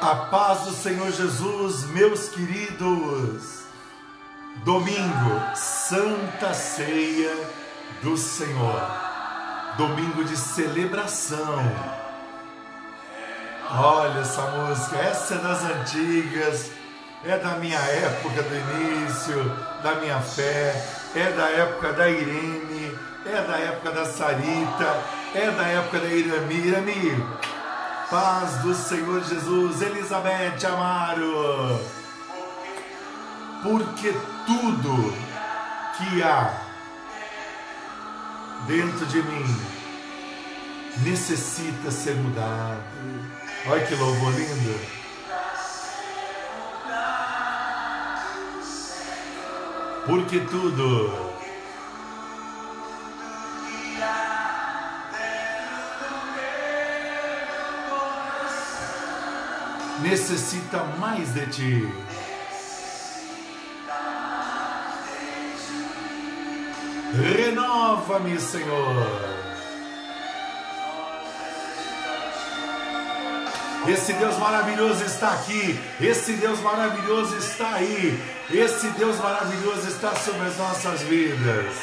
A paz do Senhor Jesus, meus queridos. Domingo, Santa Ceia do Senhor. Domingo de celebração. Olha essa música, essa é das antigas, é da minha época do início, da minha fé, é da época da Irene, é da época da Sarita, é da época da Irami. Irami, Paz do Senhor Jesus, Elizabeth Amaro. Porque tudo que há dentro de mim necessita ser mudado. Olha que louvor lindo. Porque tudo necessita mais de ti. Renova-me, Senhor. Esse Deus maravilhoso está aqui. Esse Deus maravilhoso está aí. Esse Deus maravilhoso está sobre as nossas vidas.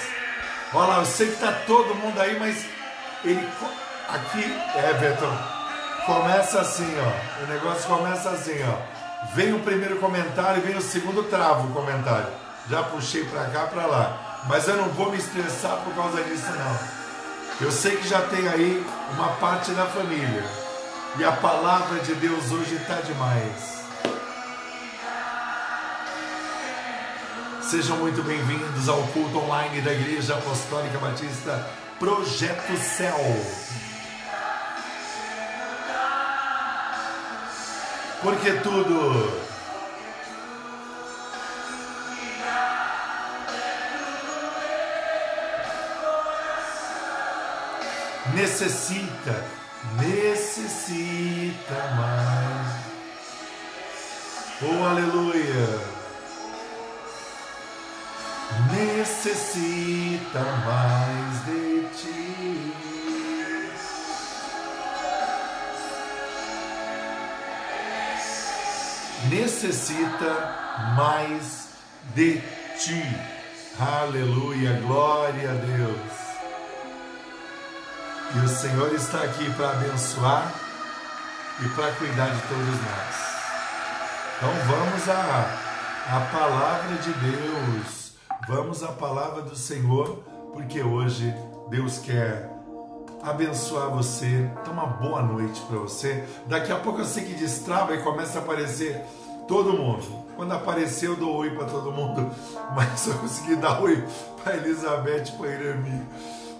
Olha lá, eu sei que está todo mundo aí, mas ele aqui, Everton, Começa assim, ó. O negócio começa assim, ó. Vem o primeiro comentário e vem o segundo travo o comentário. Já puxei para cá, para lá. Mas eu não vou me estressar por causa disso não. Eu sei que já tem aí uma parte da família. E a palavra de Deus hoje está demais. Sejam muito bem-vindos ao culto online da Igreja Apostólica Batista Projeto Céu. Porque tudo necessita, necessita mais. Oh, aleluia! Necessita mais de ti. Necessita mais de ti. Aleluia, glória a Deus. E o Senhor está aqui para abençoar e para cuidar de todos nós. Então vamos à, à palavra de Deus, vamos à palavra do Senhor, porque hoje Deus quer abençoar você. Então, uma boa noite para você. Daqui a pouco eu sei que destrava e começa a aparecer todo mundo. Quando aparecer, eu dou oi para todo mundo, mas eu consegui dar oi para Elizabeth e para Irami.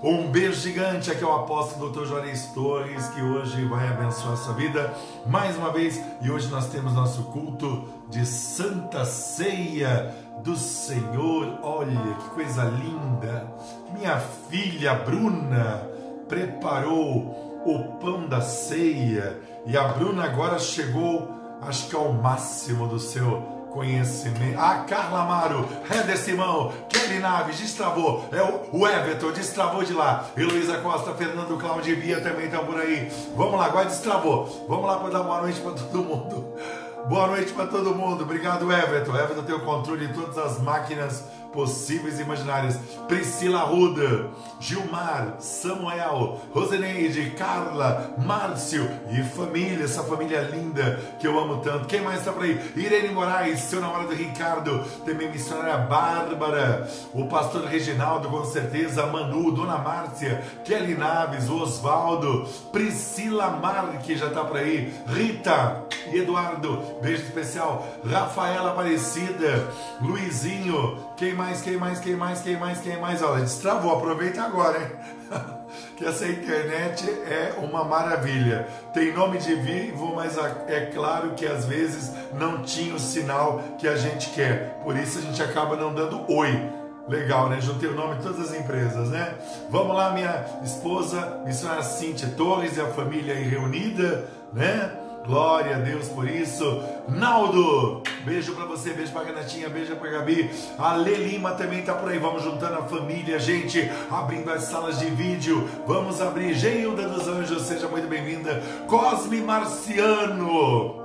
Um beijo gigante aqui ao apóstolo Dr. Juarez Torres, que hoje vai abençoar a sua vida mais uma vez. E hoje nós temos nosso culto de Santa Ceia do Senhor. Olha que coisa linda! Minha filha Bruna preparou o pão da ceia e a Bruna agora chegou, acho que ao máximo do seu conhecimento. Ah, Carla Amaro, Reder Simão, Kelly Naves, destravou. É o Everton, destravou de lá. Heloísa Costa, Fernando Cláudio e Bia também estão por aí. Vamos lá, agora destravou. Vamos lá para dar boa noite para todo mundo. Boa noite para todo mundo. Obrigado, Everton. Everton tem o controle de todas as máquinas possíveis e imaginárias. Priscila Ruda, Gilmar, Samuel, Roseneide, Carla, Márcio e família, essa família linda que eu amo tanto. Quem mais está por aí? Irene Moraes, seu namorado Ricardo, também missionária Bárbara, o pastor Reginaldo, com certeza, Manu, Dona Márcia, Kelly Naves, Osvaldo, Priscila Marque já está por aí, Rita e Eduardo, beijo especial, Rafaela Aparecida, Luizinho, quem mais, quem mais, quem mais, quem mais, quem mais? Olha, destravou, aproveita agora, hein? que essa internet é uma maravilha. Tem nome de vivo, mas é claro que às vezes não tinha o sinal que a gente quer. Por isso a gente acaba não dando oi. Legal, né? Juntei o nome de todas as empresas, né? Vamos lá, minha esposa, missionária Cíntia Torres e a família aí reunida, né? Glória a Deus por isso. Naldo, beijo para você, beijo pra Renatinha, beijo pra Gabi. A Lê Lima também tá por aí. Vamos juntando a família, gente, abrindo as salas de vídeo. Vamos abrir. Geilda dos Anjos, seja muito bem-vinda. Cosme Marciano.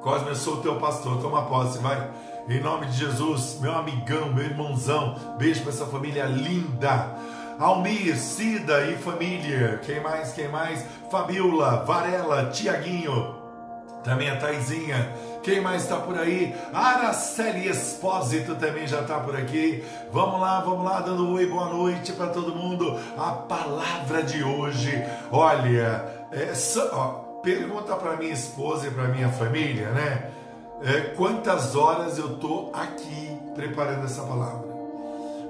Cosme, eu sou o teu pastor, toma posse, vai. Em nome de Jesus, meu amigão, meu irmãozão, beijo para essa família linda. Almir, Cida e família. Quem mais? Quem mais? Fabiola, Varela, Tiaguinho. Também a Taizinha. Quem mais está por aí? Araceli Espósito também já está por aqui. Vamos lá, vamos lá, dando oi, boa noite para todo mundo. A palavra de hoje, olha, é, ó, pergunta para minha esposa e para minha família, né? É, quantas horas eu tô aqui preparando essa palavra?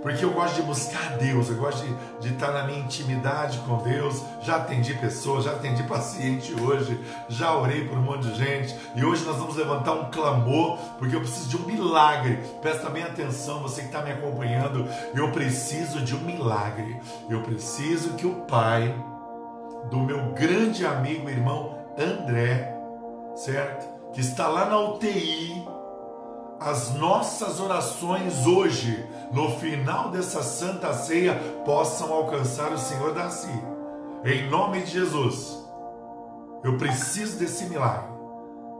Porque eu gosto de buscar Deus, eu gosto de, de estar na minha intimidade com Deus. Já atendi pessoas, já atendi paciente hoje, já orei por um monte de gente e hoje nós vamos levantar um clamor, porque eu preciso de um milagre. Presta bem atenção, você que está me acompanhando, eu preciso de um milagre. Eu preciso que o Pai do meu grande amigo irmão André, certo? Que está lá na UTI, as nossas orações hoje, no final dessa santa ceia, possam alcançar o Senhor da Si. Em nome de Jesus. Eu preciso desse milagre.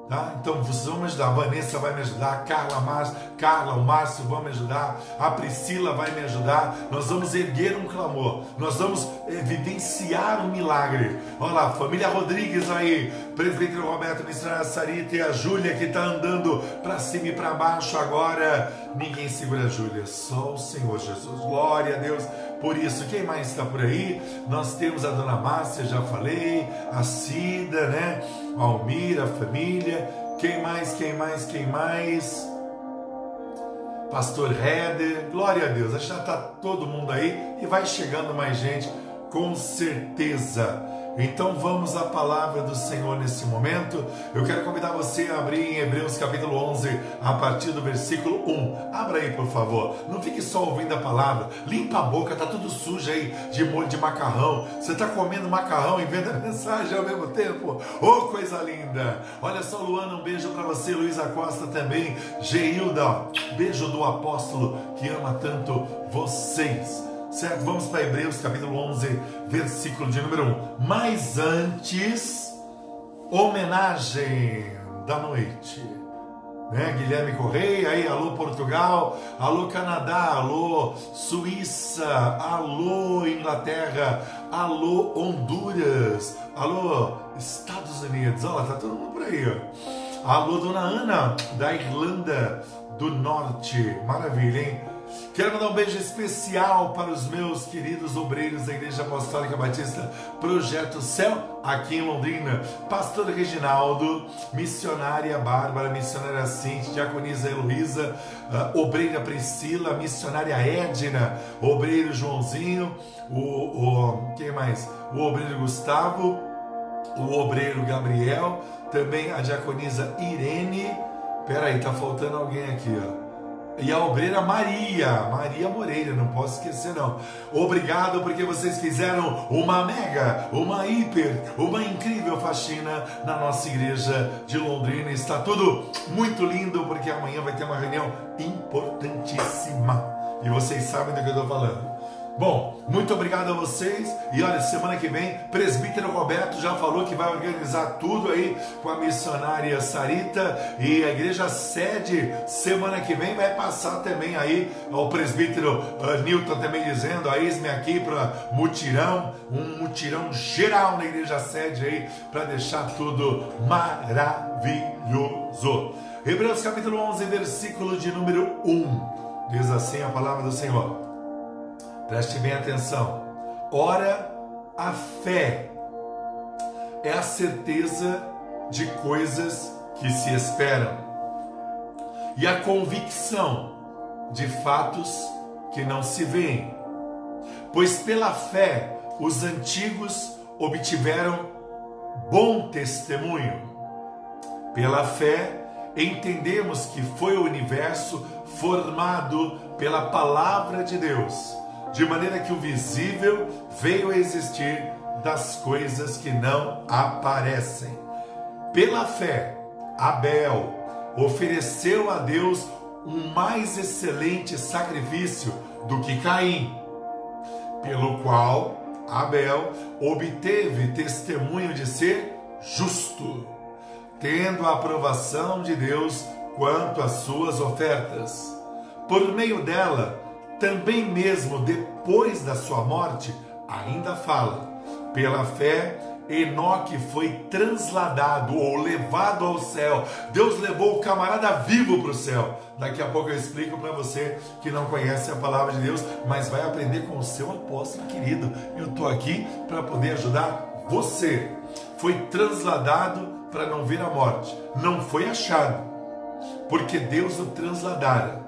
Tá? Então vocês vão me ajudar. A Vanessa vai me ajudar, a Carla, Mar... Carla, o Márcio vão me ajudar, a Priscila vai me ajudar. Nós vamos erguer um clamor, nós vamos evidenciar um milagre. Olha lá, família Rodrigues aí, presbítero Roberto, missionária Sarita e a Júlia que está andando para cima e para baixo agora. Ninguém segura a Júlia, só o Senhor Jesus. Glória a Deus. Por isso, quem mais está por aí? Nós temos a dona Márcia, já falei, a Cida, né? A Almira, a família. Quem mais? Quem mais? Quem mais? Pastor Heather, glória a Deus, já está todo mundo aí e vai chegando mais gente, com certeza. Então vamos à palavra do Senhor nesse momento. Eu quero convidar você a abrir em Hebreus capítulo 11, a partir do versículo 1. Abra aí, por favor. Não fique só ouvindo a palavra. Limpa a boca, tá tudo sujo aí de molho de macarrão. Você está comendo macarrão e vendo a mensagem ao mesmo tempo. Oh, coisa linda! Olha só, Luana, um beijo para você, Luísa Costa também. Geilda, beijo do apóstolo que ama tanto vocês. Certo? Vamos para Hebreus capítulo 11, versículo de número 1. Mas antes, homenagem da noite. Né? Guilherme Correia, aí, alô Portugal, alô Canadá, alô Suíça, alô Inglaterra, alô Honduras, alô Estados Unidos, olha tá todo mundo por aí, ó. Alô Dona Ana, da Irlanda do Norte, maravilha, hein? Quero mandar um beijo especial para os meus queridos obreiros da Igreja Apostólica Batista Projeto Céu, aqui em Londrina. Pastor Reginaldo, missionária Bárbara, missionária Cintia, diaconisa Heloísa, uh, obreira Priscila, missionária Edna, obreiro Joãozinho, o, o quem mais? O obreiro Gustavo, o obreiro Gabriel, também a diaconisa Irene. Peraí, tá faltando alguém aqui, ó e a obreira Maria, Maria Moreira, não posso esquecer não. Obrigado porque vocês fizeram uma mega, uma hiper, uma incrível faxina na nossa igreja de Londrina. Está tudo muito lindo porque amanhã vai ter uma reunião importantíssima. E vocês sabem do que eu estou falando. Bom, muito obrigado a vocês. E olha, semana que vem, presbítero Roberto já falou que vai organizar tudo aí com a missionária Sarita e a igreja sede semana que vem vai passar também aí o presbítero uh, Newton também dizendo, a me aqui para mutirão, um mutirão geral na igreja sede aí para deixar tudo maravilhoso. Hebreus capítulo 11, versículo de número 1. Diz assim a palavra do Senhor. Preste bem atenção. Ora, a fé é a certeza de coisas que se esperam e a convicção de fatos que não se veem. Pois pela fé os antigos obtiveram bom testemunho. Pela fé entendemos que foi o universo formado pela palavra de Deus de maneira que o visível veio a existir das coisas que não aparecem. Pela fé, Abel ofereceu a Deus um mais excelente sacrifício do que Caim, pelo qual Abel obteve testemunho de ser justo, tendo a aprovação de Deus quanto às suas ofertas. Por meio dela, também mesmo depois da sua morte, ainda fala. Pela fé, Enoque foi transladado ou levado ao céu. Deus levou o camarada vivo para o céu. Daqui a pouco eu explico para você que não conhece a palavra de Deus, mas vai aprender com o seu apóstolo querido. Eu estou aqui para poder ajudar você. Foi transladado para não ver a morte. Não foi achado, porque Deus o transladara.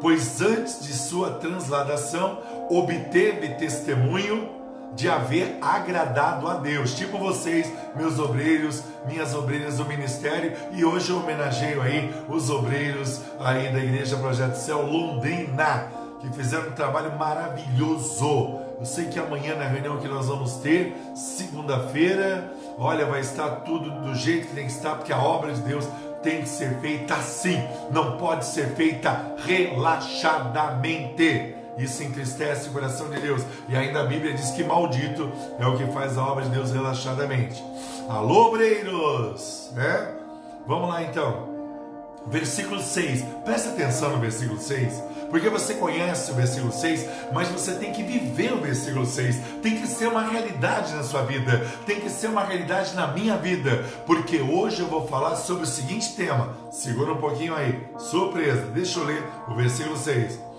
Pois antes de sua transladação, obteve testemunho de haver agradado a Deus, tipo vocês, meus obreiros, minhas obreiras do ministério, e hoje eu homenageio aí os obreiros aí da Igreja Projeto Céu Londrina, que fizeram um trabalho maravilhoso. Eu sei que amanhã na reunião que nós vamos ter, segunda-feira, olha, vai estar tudo do jeito que tem que estar, porque a obra de Deus tem que ser feita assim, não pode ser feita relaxadamente. Isso entristece o coração de Deus. E ainda a Bíblia diz que maldito é o que faz a obra de Deus relaxadamente. Alô, obreiros! Né? Vamos lá então. Versículo 6. Presta atenção no versículo 6. Porque você conhece o versículo 6, mas você tem que viver o versículo 6. Tem que ser uma realidade na sua vida. Tem que ser uma realidade na minha vida. Porque hoje eu vou falar sobre o seguinte tema. Segura um pouquinho aí. Surpresa. Deixa eu ler o versículo 6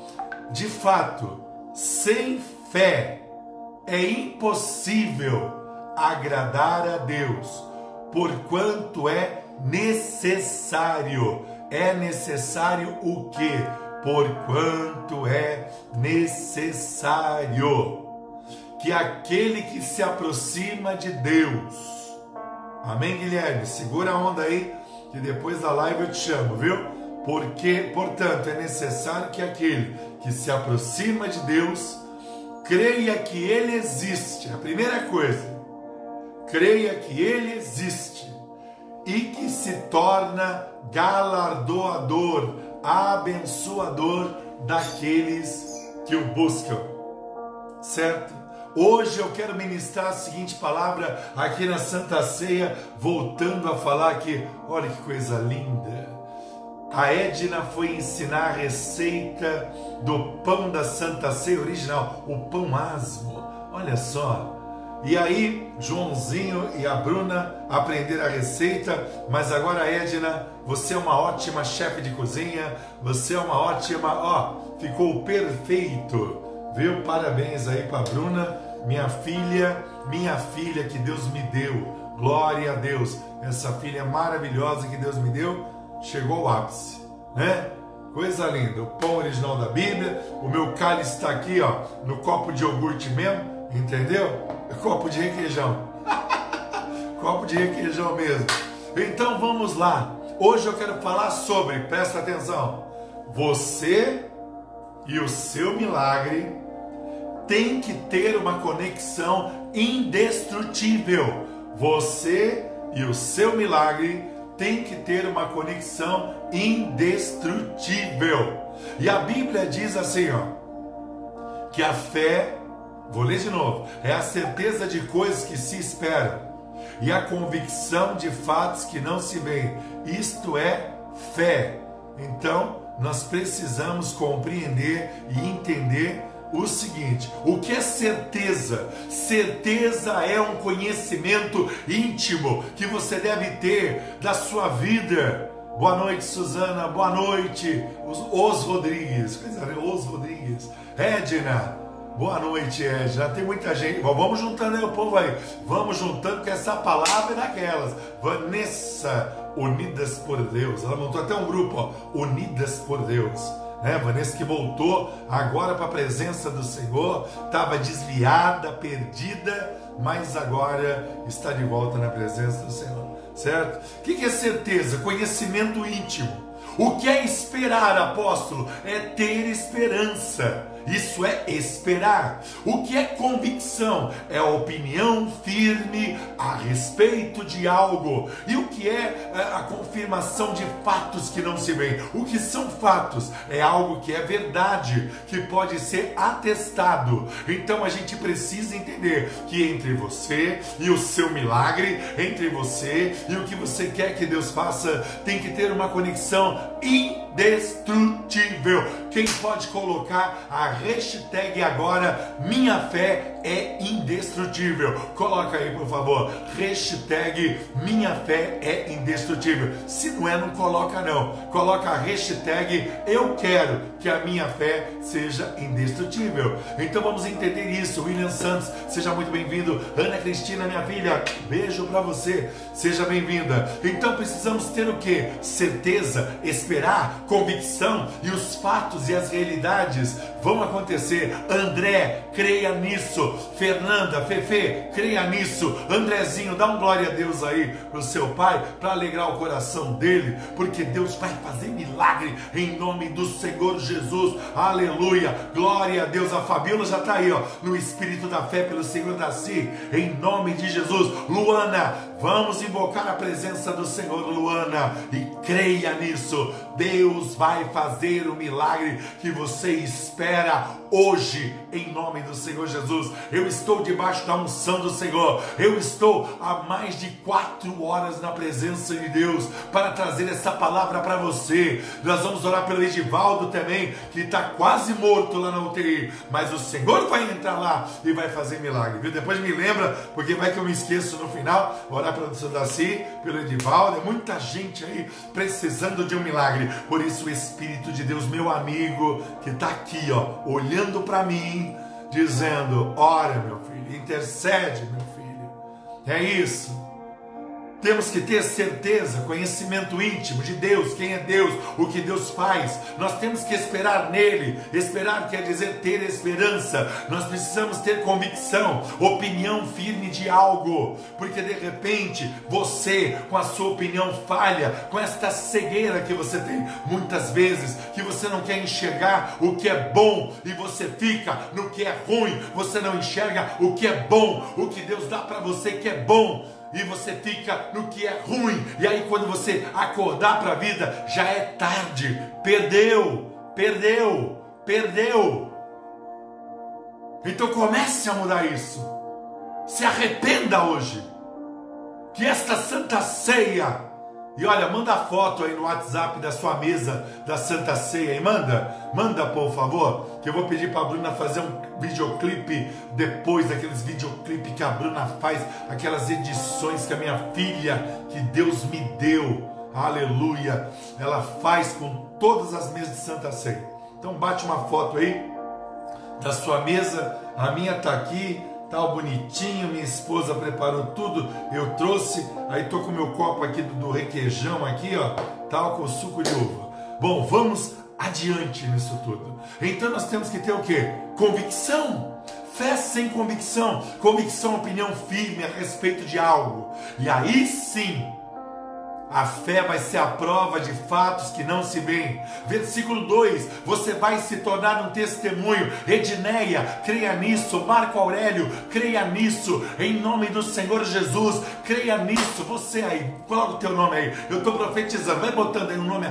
de fato, sem fé é impossível agradar a Deus, porquanto é necessário. É necessário o que? Porquanto é necessário que aquele que se aproxima de Deus. Amém, Guilherme? Segura a onda aí, que depois da live eu te chamo, viu? Porque, portanto, é necessário que aquele que se aproxima de Deus creia que ele existe. A primeira coisa, creia que ele existe e que se torna galardoador, abençoador daqueles que o buscam. Certo? Hoje eu quero ministrar a seguinte palavra aqui na Santa Ceia, voltando a falar que, olha que coisa linda a Edna foi ensinar a receita do pão da Santa Ceia original, o pão asmo. Olha só. E aí, Joãozinho e a Bruna aprenderam a receita, mas agora, Edna, você é uma ótima chefe de cozinha, você é uma ótima, ó, ficou perfeito, viu? Parabéns aí para Bruna, minha filha, minha filha que Deus me deu. Glória a Deus, essa filha maravilhosa que Deus me deu chegou ao ápice, né? Coisa linda, o pão original da Bíblia, o meu cálice está aqui, ó, no copo de iogurte mesmo, entendeu? Copo de requeijão. copo de requeijão mesmo. Então vamos lá. Hoje eu quero falar sobre, presta atenção, você e o seu milagre tem que ter uma conexão indestrutível. Você e o seu milagre tem que ter uma conexão indestrutível. E a Bíblia diz assim, ó, que a fé, vou ler de novo, é a certeza de coisas que se esperam e a convicção de fatos que não se veem. Isto é fé. Então, nós precisamos compreender e entender o seguinte: o que é certeza? Certeza é um conhecimento íntimo que você deve ter da sua vida. Boa noite, Suzana. Boa noite, os, os Rodrigues. Os Rodrigues. Edna. Boa noite, Edna. Tem muita gente. Vamos juntando aí o povo aí. Vamos juntando, que essa palavra é daquelas. Vanessa, Unidas por Deus. Ela montou até um grupo, ó, Unidas por Deus né? Vanessa que voltou agora para a presença do Senhor, estava desviada, perdida, mas agora está de volta na presença do Senhor, certo? O que é certeza? Conhecimento íntimo. O que é esperar, apóstolo? É ter esperança. Isso é esperar. O que é convicção? É a opinião firme a respeito de algo. E o que é, é a confirmação de fatos que não se veem? O que são fatos? É algo que é verdade, que pode ser atestado. Então a gente precisa entender que entre você e o seu milagre, entre você e o que você quer que Deus faça, tem que ter uma conexão indestrutível. Quem pode colocar a hashtag agora, minha fé é indestrutível. Coloca aí, por favor, hashtag minha fé é indestrutível. Se não é, não coloca não. Coloca a hashtag eu quero que a minha fé seja indestrutível. Então vamos entender isso. William Santos, seja muito bem-vindo. Ana Cristina, minha filha, beijo para você. Seja bem-vinda. Então precisamos ter o que? Certeza, esperar, convicção e os fatos e as realidades vão acontecer. André, creia nisso. Fernanda, Fefe, creia nisso. Andrezinho, dá um glória a Deus aí pro seu pai para alegrar o coração dele, porque Deus vai fazer milagre em nome do Senhor Jesus. Aleluia. Glória a Deus. A Fabiola já está aí, ó, no espírito da fé pelo Senhor Daci, em nome de Jesus. Luana, vamos invocar a presença do Senhor, Luana, e creia nisso. Deus vai fazer o milagre que você espera hoje, em nome do Senhor Jesus. Eu estou debaixo da unção do Senhor. Eu estou há mais de quatro horas na presença de Deus para trazer essa palavra para você. Nós vamos orar pelo Edivaldo também, que está quase morto lá na UTI, mas o Senhor vai entrar lá e vai fazer milagre, viu? Depois me lembra, porque vai que eu me esqueço no final, orar pelo. Daci, pelo Edivaldo, é muita gente aí precisando de um milagre. Por isso o Espírito de Deus, meu amigo, que está aqui, ó, olhando para mim, dizendo: ora, meu filho, intercede, meu filho. É isso. Temos que ter certeza, conhecimento íntimo de Deus, quem é Deus, o que Deus faz. Nós temos que esperar nele. Esperar quer dizer ter esperança. Nós precisamos ter convicção, opinião firme de algo, porque de repente você, com a sua opinião falha, com esta cegueira que você tem muitas vezes, que você não quer enxergar o que é bom e você fica no que é ruim, você não enxerga o que é bom, o que Deus dá para você que é bom e você fica no que é ruim. E aí, quando você acordar para a vida, já é tarde. Perdeu, perdeu, perdeu. Então comece a mudar isso. Se arrependa hoje. Que esta santa ceia e olha, manda foto aí no WhatsApp da sua mesa da Santa Ceia. E manda, manda por favor, que eu vou pedir para a Bruna fazer um videoclipe depois daqueles videoclipes que a Bruna faz, aquelas edições que a minha filha, que Deus me deu, aleluia, ela faz com todas as mesas de Santa Ceia. Então bate uma foto aí da sua mesa, a minha está aqui, tal bonitinho, minha esposa preparou tudo, eu trouxe, aí tô com meu copo aqui do, do requeijão aqui, ó, tal com suco de uva. Bom, vamos adiante nisso tudo. Então nós temos que ter o que? Convicção. Fé sem convicção, convicção, opinião firme a respeito de algo. E aí sim, a fé vai ser a prova de fatos que não se veem. Versículo 2: Você vai se tornar um testemunho. Edneia, creia nisso. Marco Aurélio, creia nisso. Em nome do Senhor Jesus, creia nisso. Você aí, coloca o teu nome aí. Eu estou profetizando. Vai botando aí o um nome.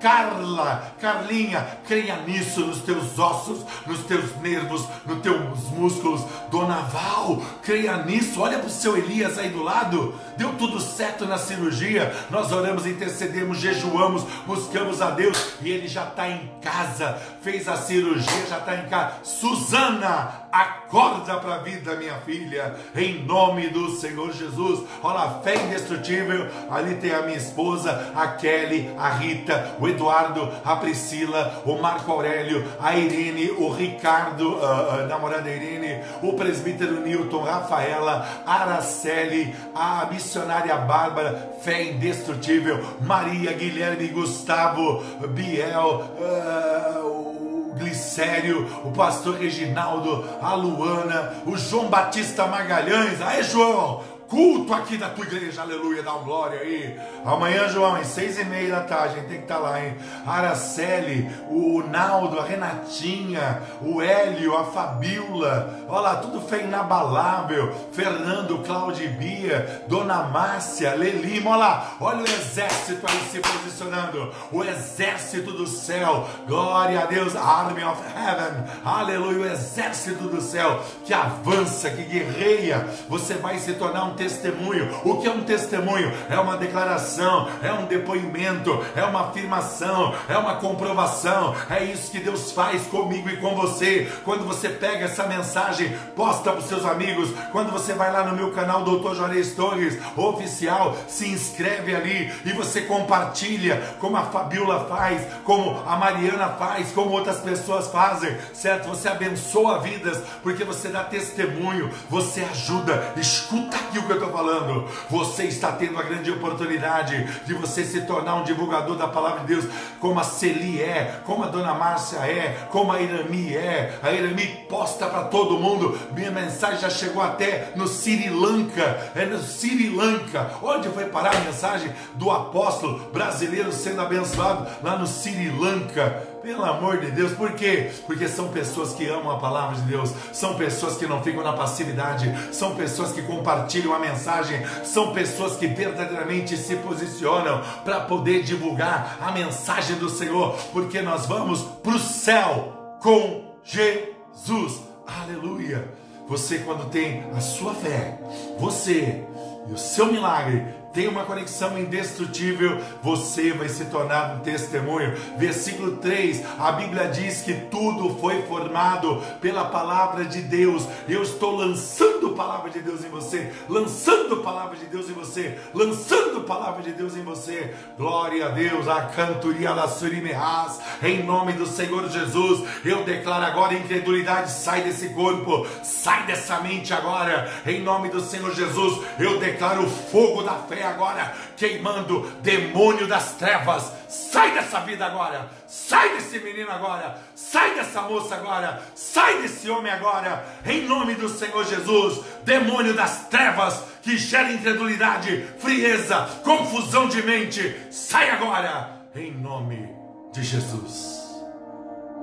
Carla, Carlinha, creia nisso nos teus ossos, nos teus nervos, nos teus músculos. Dona Val, creia nisso. Olha para o seu Elias aí do lado. Deu tudo certo na cirurgia nós oramos, intercedemos, jejuamos, buscamos a Deus e ele já está em casa, fez a cirurgia, já está em casa. Suzana, acorda para a vida, minha filha, em nome do Senhor Jesus. Olha, fé indestrutível. Ali tem a minha esposa, a Kelly, a Rita, o Eduardo, a Priscila, o Marco Aurélio, a Irene, o Ricardo, a, a namorada Irene, o presbítero Newton, Rafaela, Araceli, a missionária Bárbara, fé indestrutível indestrutível, Maria, Guilherme, Gustavo, Biel, uh, o Glicério, o pastor Reginaldo, a Luana, o João Batista Magalhães, aí João, culto aqui da tua igreja, aleluia, dá uma glória aí. Amanhã, João, às seis e meia da tarde, a gente tem que estar tá lá, hein? Araceli, o Naldo, a Renatinha, o Hélio, a Fabiola, olha lá, tudo fé inabalável. Fernando, Cláudio Bia, Dona Márcia, Lelima, olha lá, olha o exército aí se posicionando, o exército do céu, glória a Deus, Army of Heaven, aleluia, o exército do céu. Que avança, que guerreia, você vai se tornar um testemunho. O que é um testemunho? É uma declaração, é um depoimento, é uma afirmação, é uma comprovação. É isso que Deus faz comigo e com você. Quando você pega essa mensagem, posta para os seus amigos. Quando você vai lá no meu canal Dr. Juarez Torres, oficial, se inscreve ali e você compartilha, como a Fabiola faz, como a Mariana faz, como outras pessoas fazem, certo? Você abençoa vidas porque você dá testemunho, você ajuda. Escuta aqui o que eu estou falando. Você está tendo a grande oportunidade de você se tornar um divulgador da palavra de Deus, como a Celi é, como a Dona Márcia é, como a Irami é. A Irami posta para todo mundo. Minha mensagem já chegou até no Sri Lanka. É no Sri Lanka. Onde foi parar a mensagem do apóstolo brasileiro sendo abençoado? Lá no Sri Lanka. Pelo amor de Deus, por quê? Porque são pessoas que amam a palavra de Deus, são pessoas que não ficam na passividade, são pessoas que compartilham a mensagem, são pessoas que verdadeiramente se posicionam para poder divulgar a mensagem do Senhor, porque nós vamos para o céu com Jesus. Aleluia! Você, quando tem a sua fé, você e o seu milagre tem uma conexão indestrutível, você vai se tornar um testemunho. Versículo 3, a Bíblia diz que tudo foi formado pela palavra de Deus. Eu estou lançando palavra de Deus em você, lançando palavra de Deus em você, lançando palavra de Deus em você. Glória a Deus, a cantoria da Surimeás, em nome do Senhor Jesus. Eu declaro agora: incredulidade sai desse corpo, sai dessa mente agora, em nome do Senhor Jesus. Eu declaro o fogo da fé agora, queimando demônio das trevas. Sai dessa vida agora, sai desse menino agora, sai dessa moça agora, sai desse homem agora, em nome do Senhor Jesus. Demônio das trevas que gera incredulidade, frieza, confusão de mente, sai agora, em nome de Jesus.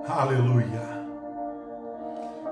Aleluia.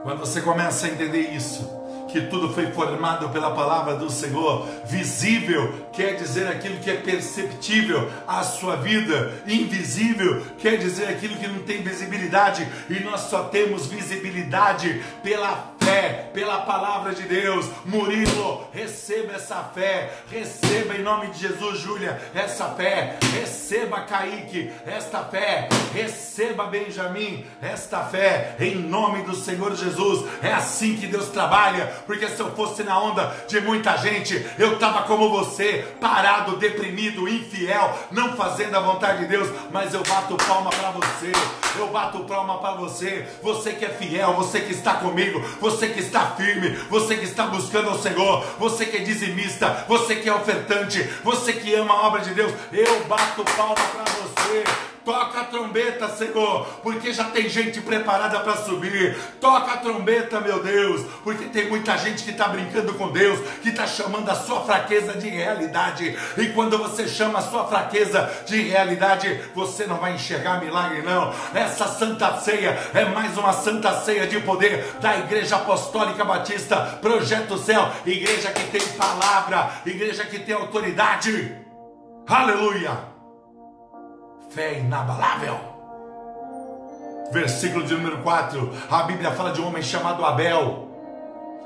Quando você começa a entender isso, que tudo foi formado pela palavra do Senhor. Visível quer dizer aquilo que é perceptível à sua vida, invisível quer dizer aquilo que não tem visibilidade, e nós só temos visibilidade pela fé, pela palavra de Deus. Murilo, receba essa fé, receba em nome de Jesus, Júlia, essa fé, receba Kaique, esta fé, receba Benjamin, esta fé, em nome do Senhor Jesus. É assim que Deus trabalha porque se eu fosse na onda de muita gente, eu estava como você, parado, deprimido, infiel, não fazendo a vontade de Deus, mas eu bato palma para você, eu bato palma para você, você que é fiel, você que está comigo, você que está firme, você que está buscando o Senhor, você que é dizimista, você que é ofertante, você que ama a obra de Deus, eu bato palma para você. Toca a trombeta, Senhor, porque já tem gente preparada para subir. Toca a trombeta, meu Deus, porque tem muita gente que está brincando com Deus, que está chamando a sua fraqueza de realidade. E quando você chama a sua fraqueza de realidade, você não vai enxergar milagre, não. Essa santa ceia é mais uma santa ceia de poder da Igreja Apostólica Batista, Projeto Céu, igreja que tem palavra, igreja que tem autoridade. Aleluia! Fé inabalável. Versículo de número 4, a Bíblia fala de um homem chamado Abel.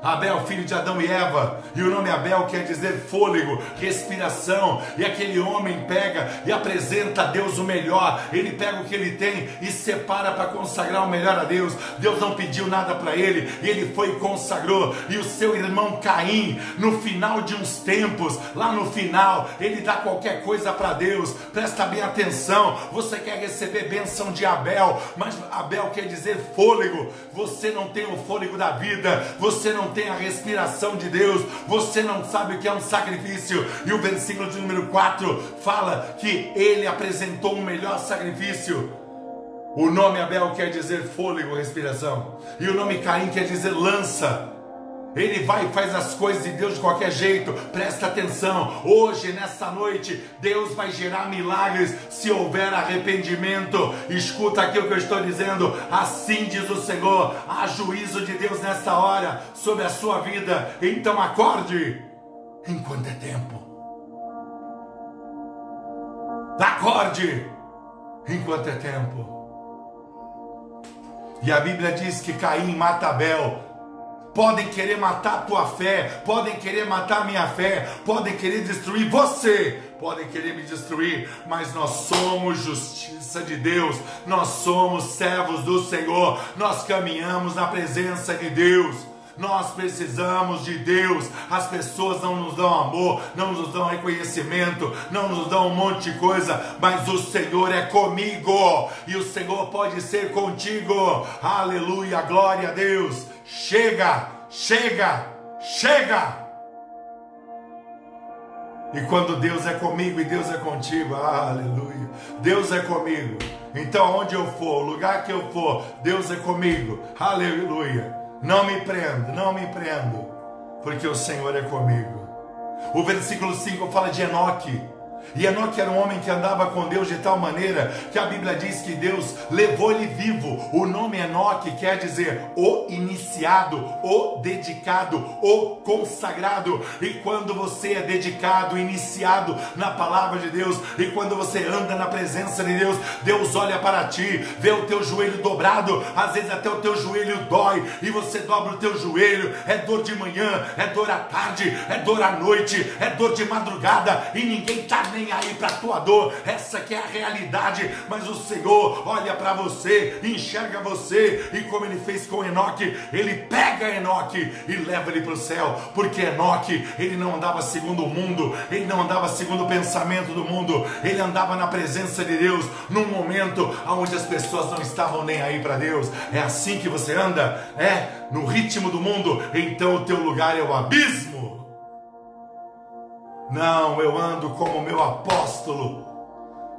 Abel, filho de Adão e Eva, e o nome Abel quer dizer fôlego, respiração, e aquele homem pega e apresenta a Deus o melhor, ele pega o que ele tem e separa para consagrar o melhor a Deus. Deus não pediu nada para ele, e ele foi e consagrou, e o seu irmão Caim, no final de uns tempos, lá no final, ele dá qualquer coisa para Deus, presta bem atenção. Você quer receber bênção de Abel, mas Abel quer dizer fôlego, você não tem o fôlego da vida, você não tem a respiração de Deus, você não sabe o que é um sacrifício. E o versículo de número 4 fala que ele apresentou um melhor sacrifício. O nome Abel quer dizer fôlego, respiração. E o nome Caim quer dizer lança. Ele vai e faz as coisas de Deus de qualquer jeito. Presta atenção. Hoje, nessa noite, Deus vai gerar milagres se houver arrependimento. Escuta aquilo que eu estou dizendo. Assim diz o Senhor. Há juízo de Deus nessa hora sobre a sua vida. Então acorde enquanto é tempo. Acorde enquanto é tempo. E a Bíblia diz que Caim mata Abel podem querer matar a tua fé, podem querer matar a minha fé, podem querer destruir você, podem querer me destruir, mas nós somos justiça de Deus, nós somos servos do Senhor, nós caminhamos na presença de Deus. Nós precisamos de Deus. As pessoas não nos dão amor, não nos dão reconhecimento, não nos dão um monte de coisa, mas o Senhor é comigo e o Senhor pode ser contigo. Aleluia, glória a Deus. Chega, chega, chega. E quando Deus é comigo e Deus é contigo, aleluia. Deus é comigo. Então, onde eu for, o lugar que eu for, Deus é comigo, aleluia. Não me prendo, não me prendo, porque o Senhor é comigo. O versículo 5 fala de Enoque. E Enoque era um homem que andava com Deus de tal maneira que a Bíblia diz que Deus levou ele vivo. O nome Enoque quer dizer o iniciado, o dedicado, o consagrado. E quando você é dedicado, iniciado na palavra de Deus, e quando você anda na presença de Deus, Deus olha para ti, vê o teu joelho dobrado, às vezes até o teu joelho dói, e você dobra o teu joelho, é dor de manhã, é dor à tarde, é dor à noite, é dor de madrugada, e ninguém está nem aí para tua dor, essa que é a realidade, mas o Senhor olha para você, enxerga você, e como ele fez com Enoque, ele pega Enoque e leva ele para o céu, porque Enoque, ele não andava segundo o mundo, ele não andava segundo o pensamento do mundo, ele andava na presença de Deus, num momento onde as pessoas não estavam nem aí para Deus, é assim que você anda, é? No ritmo do mundo, então o teu lugar é o abismo. Não, eu ando como meu apóstolo.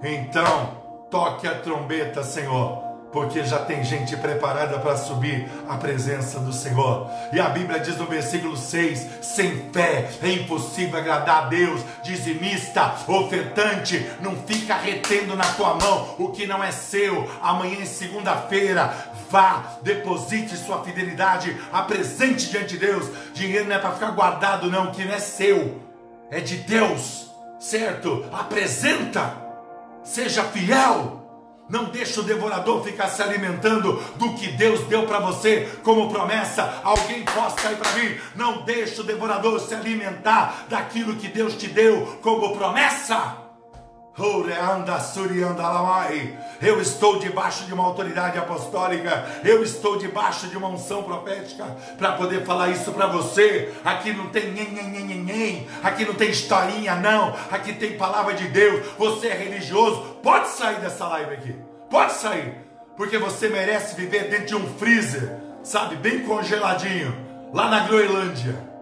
Então, toque a trombeta, Senhor, porque já tem gente preparada para subir à presença do Senhor. E a Bíblia diz no versículo 6: sem fé é impossível agradar a Deus, dizimista, ofertante, não fica retendo na tua mão o que não é seu. Amanhã, segunda-feira, vá, deposite sua fidelidade, apresente diante de Deus. Dinheiro não é para ficar guardado, não, que não é seu é de Deus, certo? Apresenta, seja fiel. Não deixe o devorador ficar se alimentando do que Deus deu para você como promessa. Alguém possa ir para mim. Não deixe o devorador se alimentar daquilo que Deus te deu como promessa. Eu estou debaixo de uma autoridade apostólica, eu estou debaixo de uma unção profética para poder falar isso para você. Aqui não tem nhen, nhen, nhen, aqui não tem historinha, não. Aqui tem palavra de Deus. Você é religioso, pode sair dessa live aqui, pode sair, porque você merece viver dentro de um freezer, sabe, bem congeladinho, lá na Groenlândia.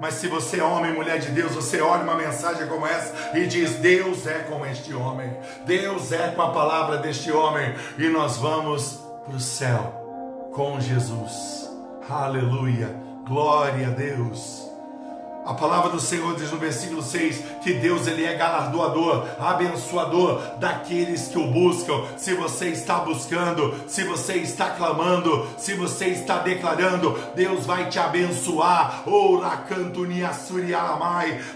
Mas se você é homem, mulher de Deus, você olha uma mensagem como essa e diz: Deus é com este homem, Deus é com a palavra deste homem, e nós vamos para o céu com Jesus. Aleluia, glória a Deus. A palavra do Senhor diz no versículo 6 que Deus ele é galardoador, abençoador daqueles que o buscam. Se você está buscando, se você está clamando, se você está declarando, Deus vai te abençoar.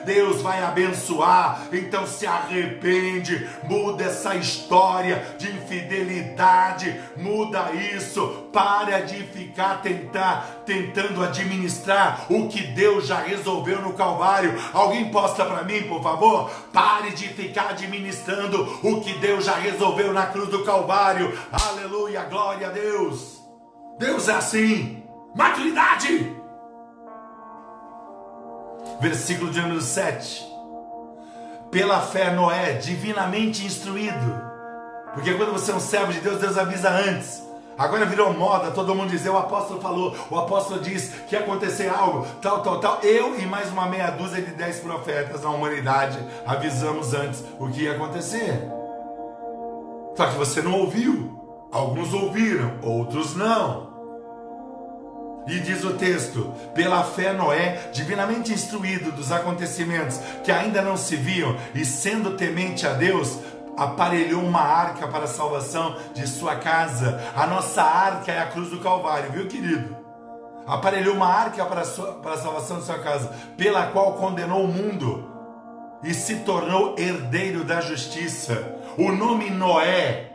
Deus vai abençoar. Então se arrepende, muda essa história de infidelidade, muda isso. Para de ficar tentar, tentando administrar o que Deus já resolveu no Calvário. Alguém posta para mim, por favor? Pare de ficar administrando o que Deus já resolveu na cruz do Calvário. Aleluia, glória a Deus. Deus é assim. Maturidade. Versículo de número 7. Pela fé, Noé, divinamente instruído. Porque quando você é um servo de Deus, Deus avisa antes Agora virou moda todo mundo dizer: o apóstolo falou, o apóstolo diz que ia acontecer algo, tal, tal, tal. Eu e mais uma meia dúzia de dez profetas na humanidade avisamos antes o que ia acontecer. Só que você não ouviu. Alguns ouviram, outros não. E diz o texto: pela fé, Noé, divinamente instruído dos acontecimentos que ainda não se viam, e sendo temente a Deus, aparelhou uma arca para a salvação de sua casa. A nossa arca é a cruz do Calvário, viu, querido? Aparelhou uma arca para a, sua, para a salvação de sua casa, pela qual condenou o mundo e se tornou herdeiro da justiça. O nome Noé,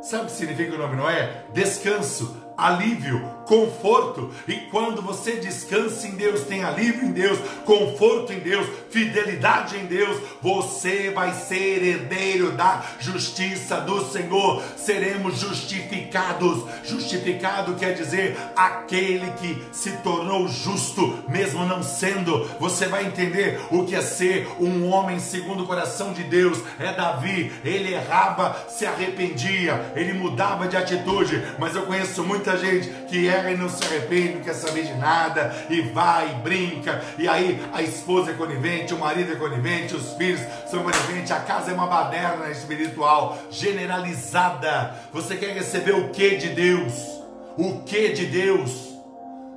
sabe o que significa o nome Noé? Descanso, alívio, conforto. E quando você descansa em Deus, tem alívio em Deus, conforto em Deus, fidelidade em Deus, você vai ser herdeiro da justiça do Senhor. Seremos justificados. Justificado quer dizer aquele que se tornou justo, mesmo não sendo. Você vai entender o que é ser um homem segundo o coração de Deus. É Davi, ele errava, se arrependia, ele mudava de atitude, mas eu conheço muita gente que erra e não se arrepende, não quer saber de nada, e vai, e brinca, e aí a esposa é conivente, o marido é conivente, os filhos são coniventes, a casa é uma baderna espiritual, generalizada. Você quer receber o que de Deus? O que de Deus?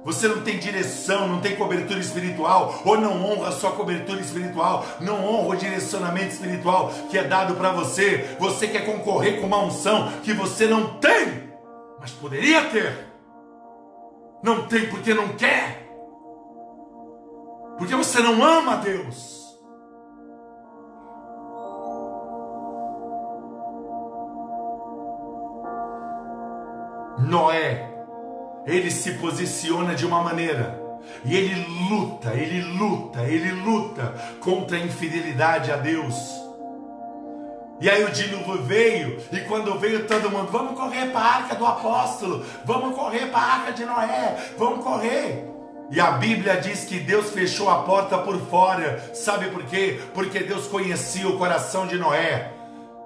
Você não tem direção, não tem cobertura espiritual, ou não honra a sua cobertura espiritual, não honra o direcionamento espiritual que é dado para você. Você quer concorrer com uma unção que você não tem, mas poderia ter. Não tem porque não quer. Porque você não ama a Deus. Noé, ele se posiciona de uma maneira e ele luta, ele luta, ele luta contra a infidelidade a Deus. E aí o dilúvio veio, e quando veio todo mundo, vamos correr para a arca do apóstolo, vamos correr para a arca de Noé, vamos correr. E a Bíblia diz que Deus fechou a porta por fora, sabe por quê? Porque Deus conhecia o coração de Noé.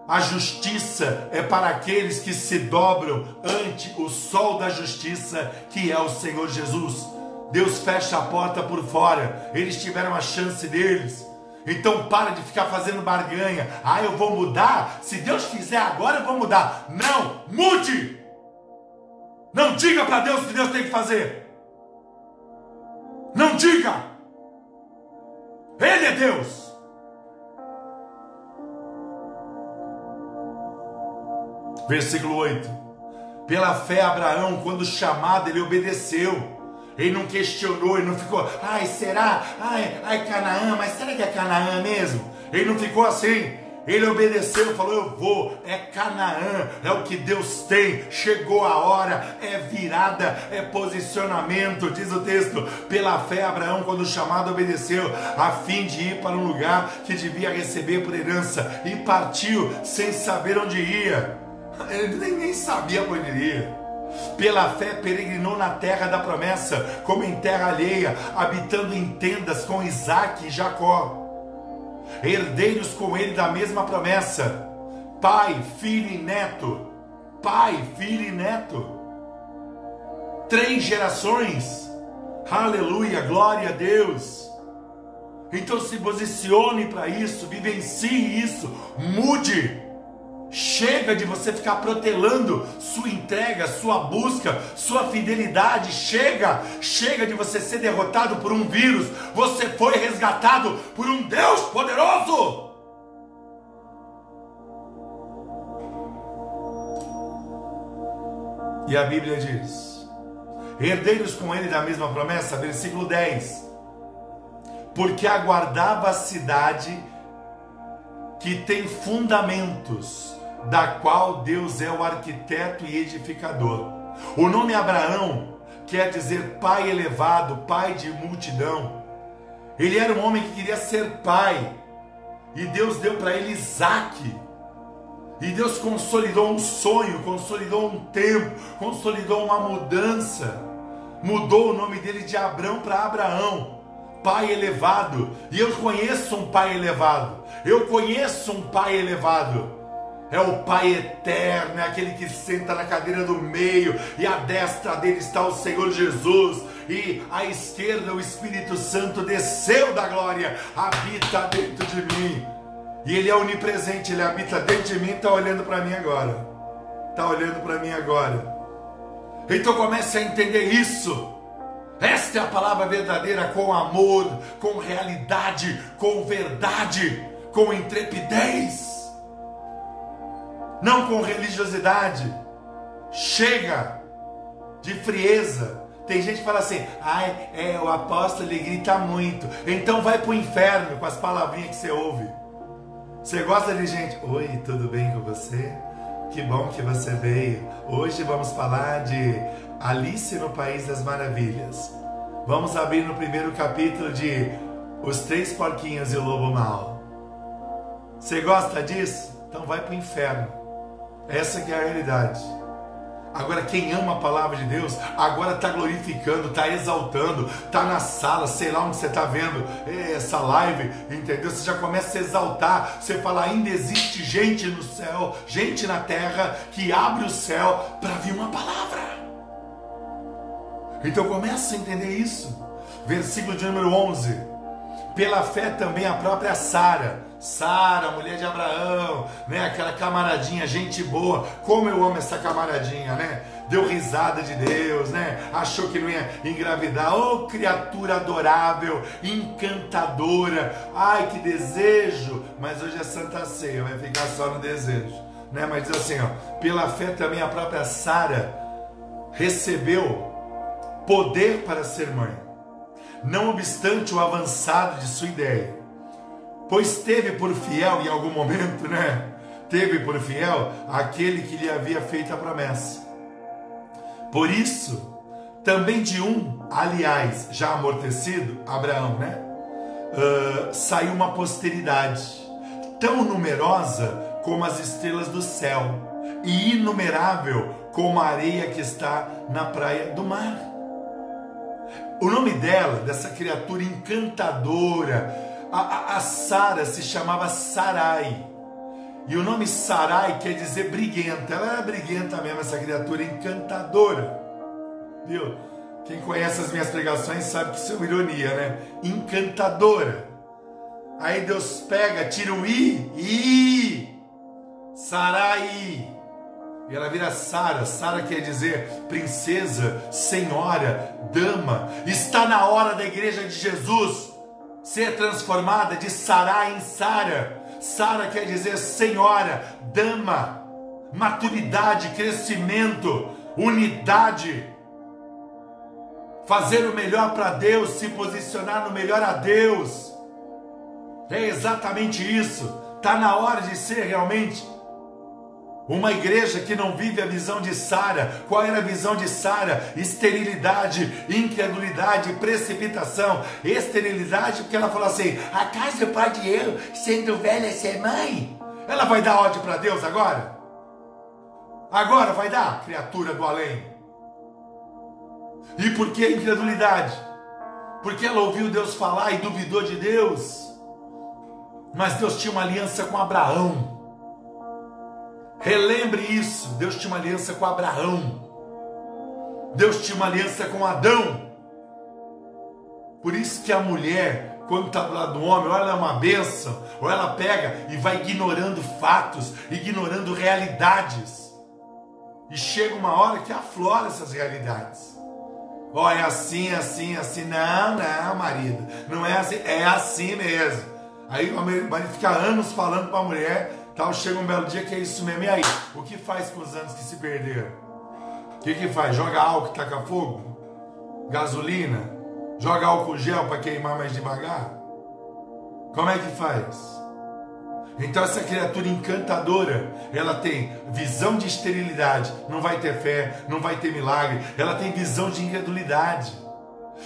A justiça é para aqueles que se dobram ante o sol da justiça, que é o Senhor Jesus. Deus fecha a porta por fora, eles tiveram a chance deles. Então para de ficar fazendo barganha. Ah, eu vou mudar. Se Deus quiser agora eu vou mudar. Não, mude. Não diga para Deus o que Deus tem que fazer. Não diga. Ele é Deus. Versículo 8. Pela fé Abraão, quando chamado, ele obedeceu ele não questionou, ele não ficou, ai, será? Ai, ai, Canaã, mas será que é Canaã mesmo? Ele não ficou assim. Ele obedeceu, falou: Eu vou, é Canaã, é o que Deus tem. Chegou a hora, é virada, é posicionamento. Diz o texto: Pela fé, Abraão, quando chamado, obedeceu, a fim de ir para um lugar que devia receber por herança, e partiu sem saber onde ia. Ele nem, sabia onde iria. Pela fé peregrinou na terra da promessa, como em terra alheia, habitando em tendas com Isaac e Jacó. Herdeiros com ele da mesma promessa, pai, filho e neto. Pai, filho e neto. Três gerações. Aleluia, glória a Deus. Então se posicione para isso, vivencie isso, mude. Chega de você ficar protelando sua entrega, sua busca, sua fidelidade. Chega, chega de você ser derrotado por um vírus. Você foi resgatado por um Deus poderoso. E a Bíblia diz: herdeiros com ele da mesma promessa, versículo 10. Porque aguardava a cidade que tem fundamentos da qual Deus é o arquiteto e edificador. O nome Abraão quer dizer pai elevado, pai de multidão. Ele era um homem que queria ser pai, e Deus deu para ele Isaac. E Deus consolidou um sonho, consolidou um tempo, consolidou uma mudança. Mudou o nome dele de Abrão para Abraão, pai elevado. E eu conheço um pai elevado. Eu conheço um pai elevado é o Pai eterno, é aquele que senta na cadeira do meio, e à destra dele está o Senhor Jesus, e à esquerda o Espírito Santo desceu da glória, habita dentro de mim. E ele é onipresente, ele habita dentro de mim, está olhando para mim agora. Está olhando para mim agora. Então comece a entender isso. Esta é a palavra verdadeira com amor, com realidade, com verdade, com intrepidez, não com religiosidade. Chega de frieza. Tem gente que fala assim: ai, é, o apóstolo ele grita muito, então vai para o inferno com as palavrinhas que você ouve. Você gosta de gente? Oi, tudo bem com você? Que bom que você veio. Hoje vamos falar de Alice no País das Maravilhas. Vamos abrir no primeiro capítulo de Os Três Porquinhos e o Lobo Mal. Você gosta disso? Então vai para o inferno. Essa que é a realidade. Agora, quem ama a palavra de Deus, agora está glorificando, está exaltando, está na sala, sei lá onde você está vendo essa live, entendeu? Você já começa a exaltar, você fala: ainda existe gente no céu, gente na terra que abre o céu para vir uma palavra. Então começa a entender isso. Versículo de número 11. Pela fé também a própria Sara Sara, mulher de Abraão, né? Aquela camaradinha, gente boa. Como eu amo essa camaradinha, né? Deu risada de Deus, né? Achou que não ia engravidar. Oh, criatura adorável, encantadora. Ai, que desejo. Mas hoje é Santa Ceia, vai ficar só no desejo, né? Mas diz assim, ó, pela fé também a própria Sara recebeu poder para ser mãe. Não obstante o avançado de sua ideia pois teve por fiel em algum momento, né? Teve por fiel aquele que lhe havia feito a promessa. Por isso, também de um, aliás, já amortecido, Abraão, né? Uh, saiu uma posteridade tão numerosa como as estrelas do céu e inumerável como a areia que está na praia do mar. O nome dela, dessa criatura encantadora, a, a, a Sara se chamava Sarai. E o nome Sarai quer dizer briguenta. Ela era briguenta mesmo, essa criatura encantadora. Viu? Quem conhece as minhas pregações sabe que isso é uma ironia, né? Encantadora. Aí Deus pega, tira o i, i, Sarai. E ela vira Sara. Sara quer dizer princesa, senhora, dama. Está na hora da igreja de Jesus ser transformada de Sará em Sara. Sara quer dizer senhora, dama, maturidade, crescimento, unidade. Fazer o melhor para Deus, se posicionar no melhor a Deus. É exatamente isso. Está na hora de ser realmente uma igreja que não vive a visão de Sara. Qual era a visão de Sara? Esterilidade, incredulidade, precipitação. Esterilidade, porque ela falou assim: acaso pode eu, sendo velha, ser mãe? Ela vai dar ódio para Deus agora? Agora vai dar, criatura do além. E por que incredulidade? Porque ela ouviu Deus falar e duvidou de Deus. Mas Deus tinha uma aliança com Abraão. Relembre isso. Deus tinha uma aliança com Abraão. Deus tinha uma aliança com Adão. Por isso que a mulher, quando está do lado do homem, ou ela é uma benção, ou ela pega e vai ignorando fatos, ignorando realidades. E chega uma hora que aflora essas realidades. Ó, oh, é assim, assim, assim. Não, não, marido. Não é assim, é assim mesmo. Aí o marido fica anos falando para a mulher Tal, chega um belo dia que é isso mesmo. E aí? O que faz com os anos que se perderam? O que, que faz? Joga álcool taca fogo? Gasolina? Joga álcool gel para queimar mais devagar? Como é que faz? Então essa criatura encantadora, ela tem visão de esterilidade, não vai ter fé, não vai ter milagre, ela tem visão de incredulidade.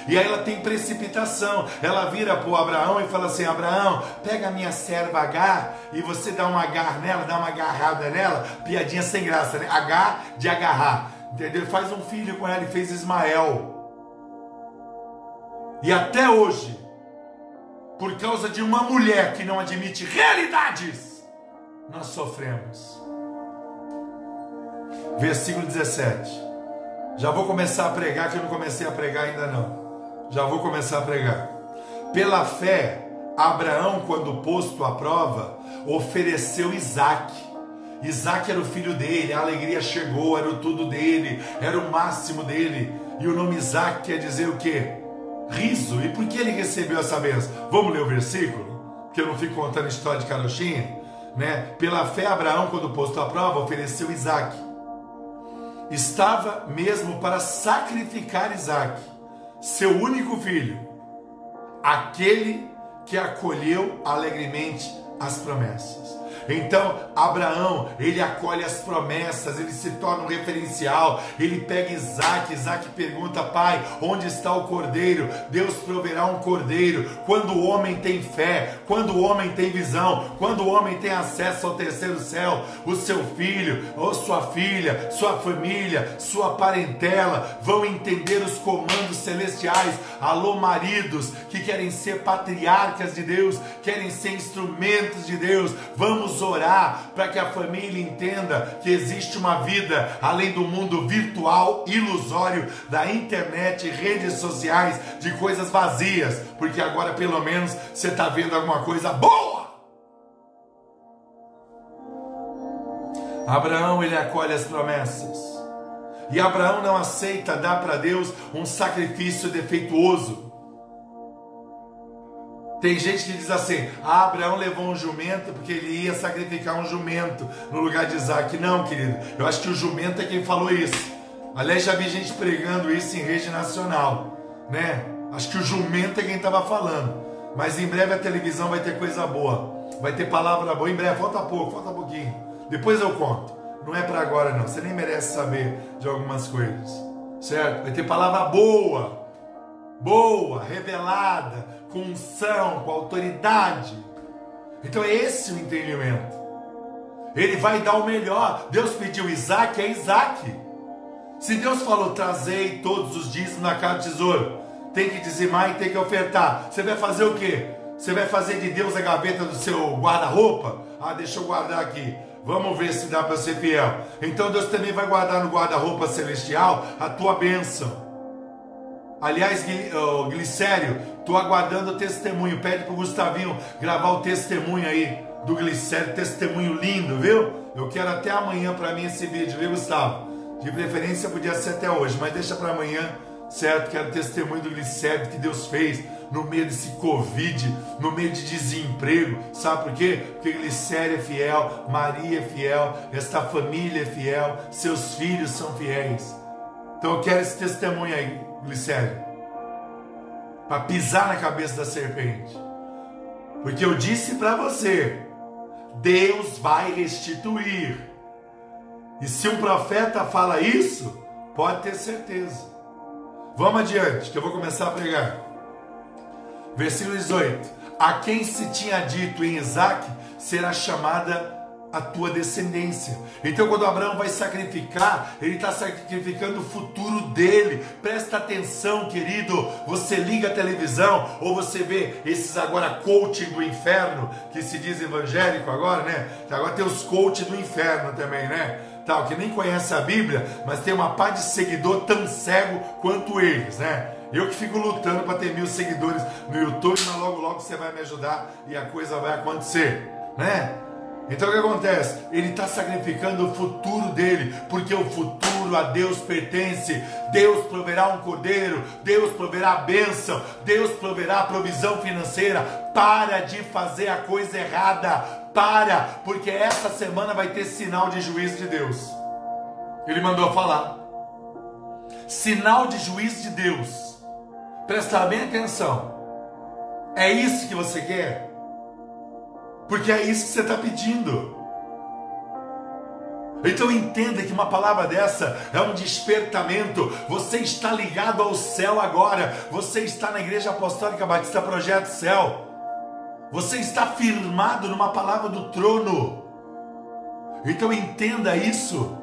E aí ela tem precipitação. Ela vira para o Abraão e fala assim: Abraão, pega a minha serva H e você dá um agar nela, dá uma agarrada nela. Piadinha sem graça, né? H de agarrar. Entendeu? Faz um filho com ela e fez Ismael. E até hoje, por causa de uma mulher que não admite realidades, nós sofremos. Versículo 17. Já vou começar a pregar, que eu não comecei a pregar ainda não. Já vou começar a pregar. Pela fé, Abraão, quando posto à prova, ofereceu Isaac. Isaac era o filho dele, a alegria chegou, era o tudo dele, era o máximo dele. E o nome Isaac quer dizer o quê? Riso. E por que ele recebeu essa bênção? Vamos ler o versículo? Que eu não fico contando história de carochinha. Né? Pela fé, Abraão, quando posto à prova, ofereceu Isaac. Estava mesmo para sacrificar Isaac, seu único filho, aquele que acolheu alegremente as promessas. Então, Abraão, ele acolhe as promessas, ele se torna um referencial. Ele pega Isaac, Isaac pergunta, pai, onde está o cordeiro? Deus proverá um cordeiro. Quando o homem tem fé, quando o homem tem visão, quando o homem tem acesso ao terceiro céu, o seu filho, ou sua filha, sua família, sua parentela vão entender os comandos celestiais. Alô, maridos que querem ser patriarcas de Deus, querem ser instrumentos de Deus. Vamos Vamos orar para que a família entenda que existe uma vida além do mundo virtual, ilusório, da internet, redes sociais, de coisas vazias, porque agora pelo menos você está vendo alguma coisa boa. Abraão ele acolhe as promessas. E Abraão não aceita dar para Deus um sacrifício defeituoso. Tem gente que diz assim: ah, Abraão levou um jumento porque ele ia sacrificar um jumento no lugar de Isaac. Não, querido, eu acho que o jumento é quem falou isso. Aliás, já vi gente pregando isso em rede nacional, né? Acho que o jumento é quem estava falando. Mas em breve a televisão vai ter coisa boa, vai ter palavra boa. Em breve, falta pouco, falta pouquinho. Depois eu conto. Não é para agora, não. Você nem merece saber de algumas coisas, certo? Vai ter palavra boa, boa, revelada com unção, com autoridade. Então é esse o entendimento. Ele vai dar o melhor. Deus pediu Isaac, é Isaac. Se Deus falou, trazei todos os dízimos na casa do tesouro, tem que dizimar e tem que ofertar. Você vai fazer o quê? Você vai fazer de Deus a gaveta do seu guarda-roupa? Ah, deixa eu guardar aqui. Vamos ver se dá para ser fiel. Então Deus também vai guardar no guarda-roupa celestial a tua bênção. Aliás, Glicério, tô aguardando o testemunho. Pede pro Gustavinho gravar o testemunho aí do Glicério, testemunho lindo, viu? Eu quero até amanhã para mim esse vídeo, viu, Gustavo? De preferência podia ser até hoje, mas deixa para amanhã, certo? Quero testemunho do Glicério que Deus fez no meio desse Covid, no meio de desemprego. Sabe por quê? Porque Glicério é fiel, Maria é fiel, esta família é fiel, seus filhos são fiéis. Então eu quero esse testemunho aí, Glicério, para pisar na cabeça da serpente. Porque eu disse para você, Deus vai restituir. E se um profeta fala isso, pode ter certeza. Vamos adiante, que eu vou começar a pregar. Versículo 18: A quem se tinha dito em Isaac será chamada a tua descendência. Então, quando Abraão vai sacrificar, ele está sacrificando o futuro dele. Presta atenção, querido. Você liga a televisão ou você vê esses agora coaching do inferno, que se diz evangélico agora, né? Agora tem os coaching do inferno também, né? Tal, que nem conhece a Bíblia, mas tem uma pá de seguidor tão cego quanto eles, né? Eu que fico lutando para ter mil seguidores no YouTube, mas logo logo você vai me ajudar e a coisa vai acontecer, né? Então o que acontece? Ele está sacrificando o futuro dele, porque o futuro a Deus pertence. Deus proverá um cordeiro, Deus proverá a bênção, Deus proverá a provisão financeira. Para de fazer a coisa errada, para, porque essa semana vai ter sinal de juízo de Deus. Ele mandou falar. Sinal de juízo de Deus. Presta bem atenção. É isso que você quer? Porque é isso que você está pedindo. Então entenda que uma palavra dessa é um despertamento. Você está ligado ao céu agora. Você está na Igreja Apostólica Batista Projeto Céu. Você está firmado numa palavra do trono. Então entenda isso.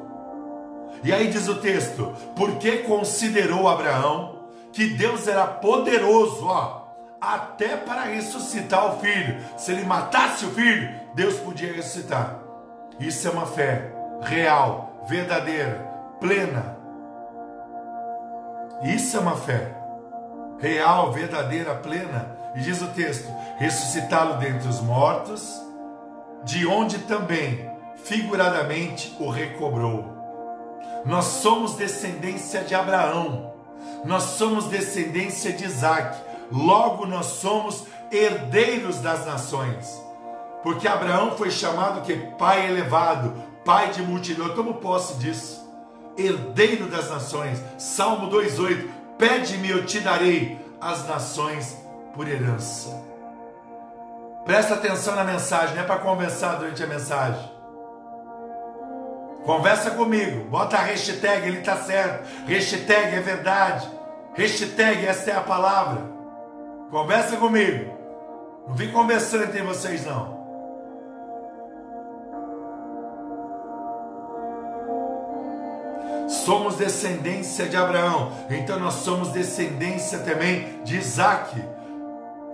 E aí diz o texto: porque considerou Abraão que Deus era poderoso, ó, até para ressuscitar o filho. Se ele matasse o filho, Deus podia ressuscitar. Isso é uma fé real, verdadeira, plena. Isso é uma fé real, verdadeira, plena. E diz o texto: ressuscitá-lo dentre os mortos, de onde também, figuradamente, o recobrou. Nós somos descendência de Abraão. Nós somos descendência de Isaac, logo nós somos herdeiros das nações. Porque Abraão foi chamado que pai elevado, pai de multidão. Eu tomo posse disso. Herdeiro das nações. Salmo 2:8. Pede-me, eu te darei as nações por herança. Presta atenção na mensagem, não é para conversar durante a mensagem. Conversa comigo, bota a hashtag, ele está certo. Hashtag é verdade. Hashtag, essa é a palavra. Conversa comigo. Não vim conversando entre vocês, não. Somos descendência de Abraão, então nós somos descendência também de Isaac.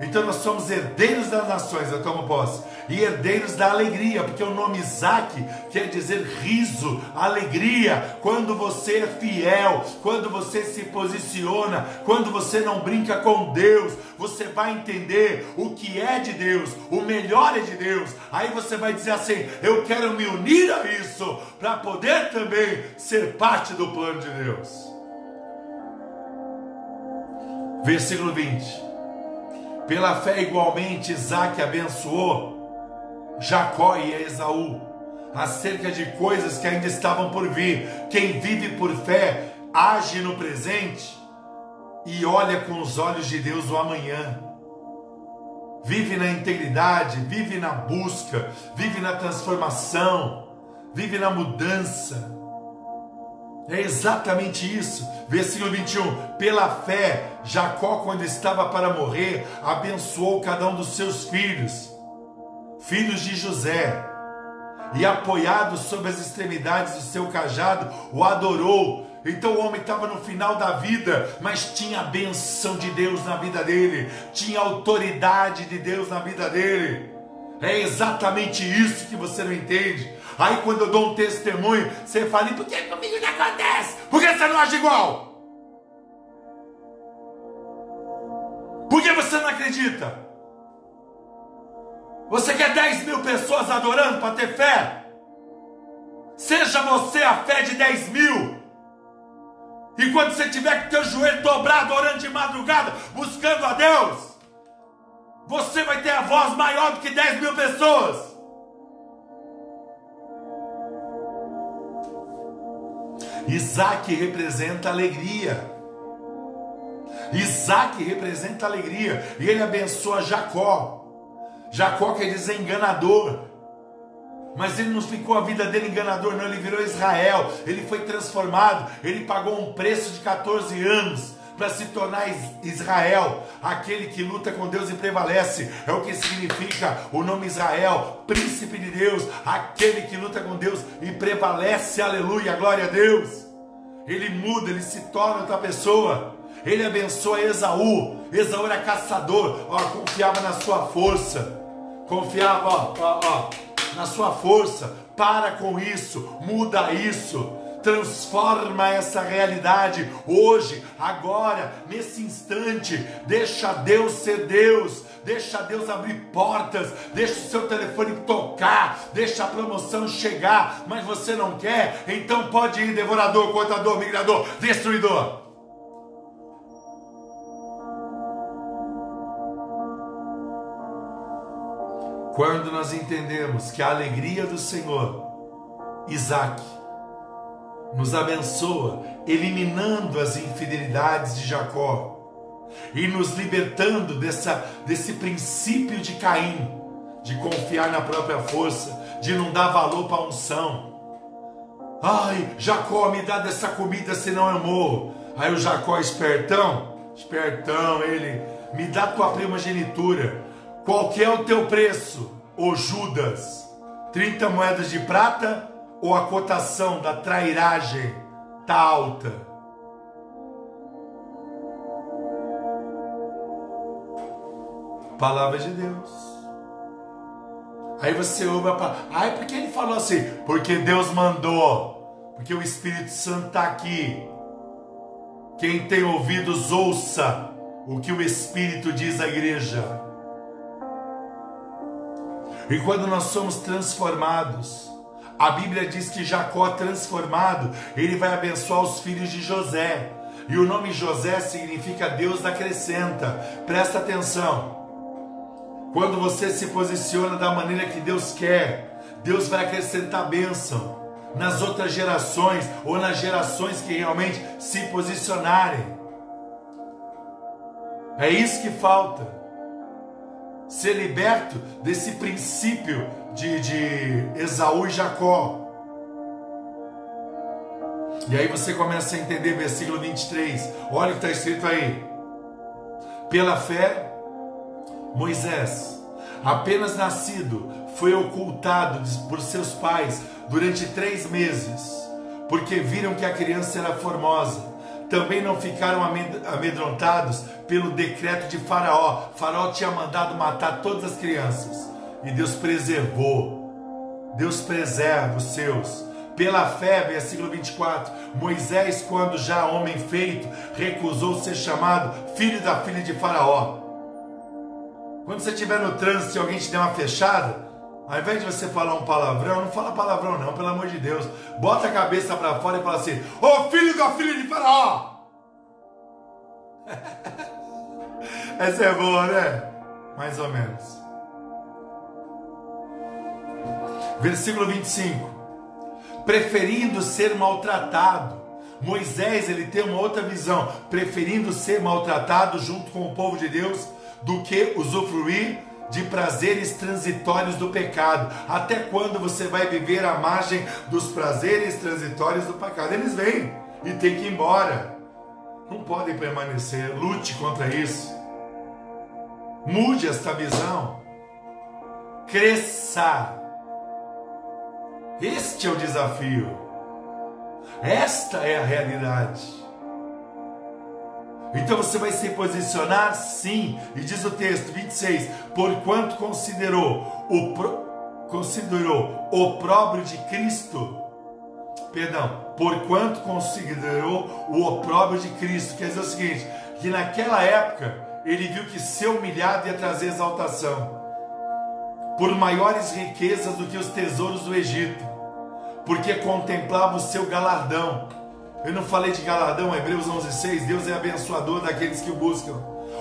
Então nós somos herdeiros das nações, eu tomo posse, e herdeiros da alegria, porque o nome Isaac quer dizer riso, alegria. Quando você é fiel, quando você se posiciona, quando você não brinca com Deus, você vai entender o que é de Deus, o melhor é de Deus. Aí você vai dizer assim: Eu quero me unir a isso, para poder também ser parte do plano de Deus. Versículo 20. Pela fé, igualmente, Isaac abençoou Jacó e Esaú acerca de coisas que ainda estavam por vir. Quem vive por fé age no presente e olha com os olhos de Deus o amanhã. Vive na integridade, vive na busca, vive na transformação, vive na mudança. É exatamente isso. Versículo 21. Pela fé, Jacó, quando estava para morrer, abençoou cada um dos seus filhos, filhos de José, e apoiado sobre as extremidades do seu cajado, o adorou. Então o homem estava no final da vida, mas tinha a benção de Deus na vida dele, tinha a autoridade de Deus na vida dele. É exatamente isso que você não entende. Aí quando eu dou um testemunho, você fala, e por que comigo não acontece? Por que você não age igual? Por que você não acredita? Você quer 10 mil pessoas adorando para ter fé? Seja você a fé de 10 mil. E quando você tiver com teu joelho dobrado, orando de madrugada, buscando a Deus, você vai ter a voz maior do que 10 mil pessoas. Isaac representa alegria. Isaac representa alegria. E ele abençoa Jacó. Jacó quer dizer enganador. Mas ele não ficou a vida dele enganador, não. Ele virou Israel. Ele foi transformado. Ele pagou um preço de 14 anos para se tornar Israel, aquele que luta com Deus e prevalece. É o que significa o nome Israel, príncipe de Deus, aquele que luta com Deus e prevalece. Aleluia, glória a Deus. Ele muda, ele se torna outra pessoa. Ele abençoa Esaú. Esaú era caçador, ó, confiava na sua força. Confiava, ó, ó, ó, na sua força. Para com isso, muda isso transforma essa realidade hoje, agora, nesse instante. Deixa Deus ser Deus, deixa Deus abrir portas, deixa o seu telefone tocar, deixa a promoção chegar, mas você não quer, então pode ir, devorador, contador, migrador, destruidor. Quando nós entendemos que a alegria do Senhor, Isaac, nos abençoa, eliminando as infidelidades de Jacó e nos libertando dessa, desse princípio de Caim, de confiar na própria força, de não dar valor para a unção. Ai, Jacó, me dá dessa comida, senão eu morro. Aí o Jacó, espertão, espertão, ele, me dá tua primogenitura. Qual é o teu preço, ô Judas? 30 moedas de prata ou a cotação da trairagem está alta? Palavra de Deus. Aí você ouve a palavra. Ai, por que ele falou assim? Porque Deus mandou. Porque o Espírito Santo está aqui. Quem tem ouvidos, ouça o que o Espírito diz à igreja. E quando nós somos transformados, a Bíblia diz que Jacó transformado, ele vai abençoar os filhos de José. E o nome José significa Deus acrescenta. Presta atenção. Quando você se posiciona da maneira que Deus quer, Deus vai acrescentar bênção nas outras gerações ou nas gerações que realmente se posicionarem. É isso que falta. Ser liberto desse princípio de, de Esaú e Jacó. E aí você começa a entender versículo 23. Olha o que está escrito aí. Pela fé, Moisés, apenas nascido, foi ocultado por seus pais durante três meses, porque viram que a criança era formosa. Também não ficaram amedrontados pelo decreto de Faraó. Faraó tinha mandado matar todas as crianças e Deus preservou. Deus preserva os seus. Pela fé, versículo 24, Moisés, quando já homem feito, recusou ser chamado filho da filha de Faraó. Quando você estiver no trânsito e alguém te der uma fechada, ao invés de você falar um palavrão, não fala palavrão não, pelo amor de Deus. Bota a cabeça para fora e fala assim: Ô oh, filho da filha de Faraó! Essa é boa, né? Mais ou menos. Versículo 25 preferindo ser maltratado. Moisés ele tem uma outra visão, preferindo ser maltratado junto com o povo de Deus do que usufruir de prazeres transitórios do pecado. Até quando você vai viver à margem dos prazeres transitórios do pecado? Eles vêm e tem que ir embora. Não podem permanecer. Lute contra isso. Mude esta visão. Cresça este é o desafio. Esta é a realidade. Então você vai se posicionar sim, e diz o texto 26, porquanto considerou o pro, considerou o próprio de Cristo. Perdão, porquanto considerou o opróbrio de Cristo, quer dizer o seguinte, que naquela época ele viu que ser humilhado ia trazer exaltação por maiores riquezas do que os tesouros do Egito, porque contemplava o seu galardão. Eu não falei de galardão, Hebreus 11:6. Deus é abençoador daqueles que o buscam.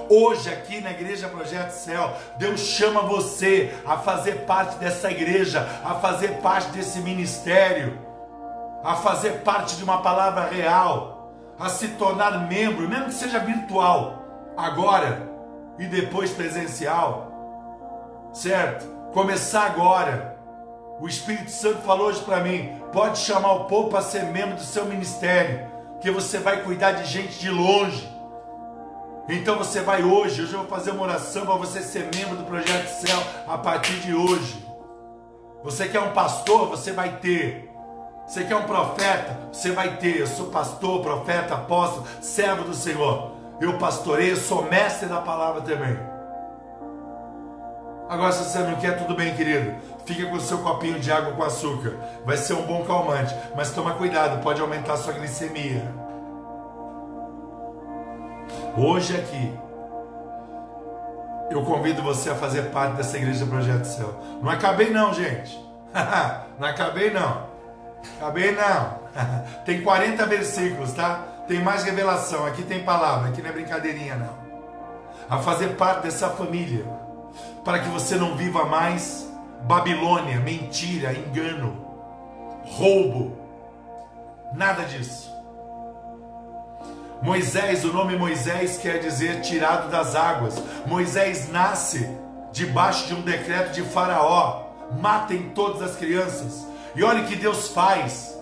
Hoje, aqui na Igreja Projeto Céu, Deus chama você a fazer parte dessa igreja, a fazer parte desse ministério, a fazer parte de uma palavra real, a se tornar membro, mesmo que seja virtual, agora e depois presencial, certo? Começar agora. O Espírito Santo falou hoje para mim: pode chamar o povo para ser membro do seu ministério, que você vai cuidar de gente de longe. Então você vai hoje, hoje eu vou fazer uma oração para você ser membro do Projeto Céu a partir de hoje. Você quer um pastor, você vai ter. Você quer um profeta, você vai ter. Eu sou pastor, profeta, apóstolo, servo do Senhor. Eu pastoreio, sou mestre da palavra também. Agora, se você não quer, tudo bem, querido. Fica com o seu copinho de água com açúcar. Vai ser um bom calmante. Mas toma cuidado, pode aumentar a sua glicemia. Hoje aqui, eu convido você a fazer parte dessa igreja Projeto Céu. Não acabei não, gente. não acabei não. Acabei não. tem 40 versículos, tá? Tem mais revelação. Aqui tem palavra. Aqui não é brincadeirinha, não. A fazer parte dessa família para que você não viva mais Babilônia, mentira, engano, roubo, nada disso. Moisés, o nome Moisés quer dizer tirado das águas. Moisés nasce debaixo de um decreto de Faraó: matem todas as crianças. E olha o que Deus faz.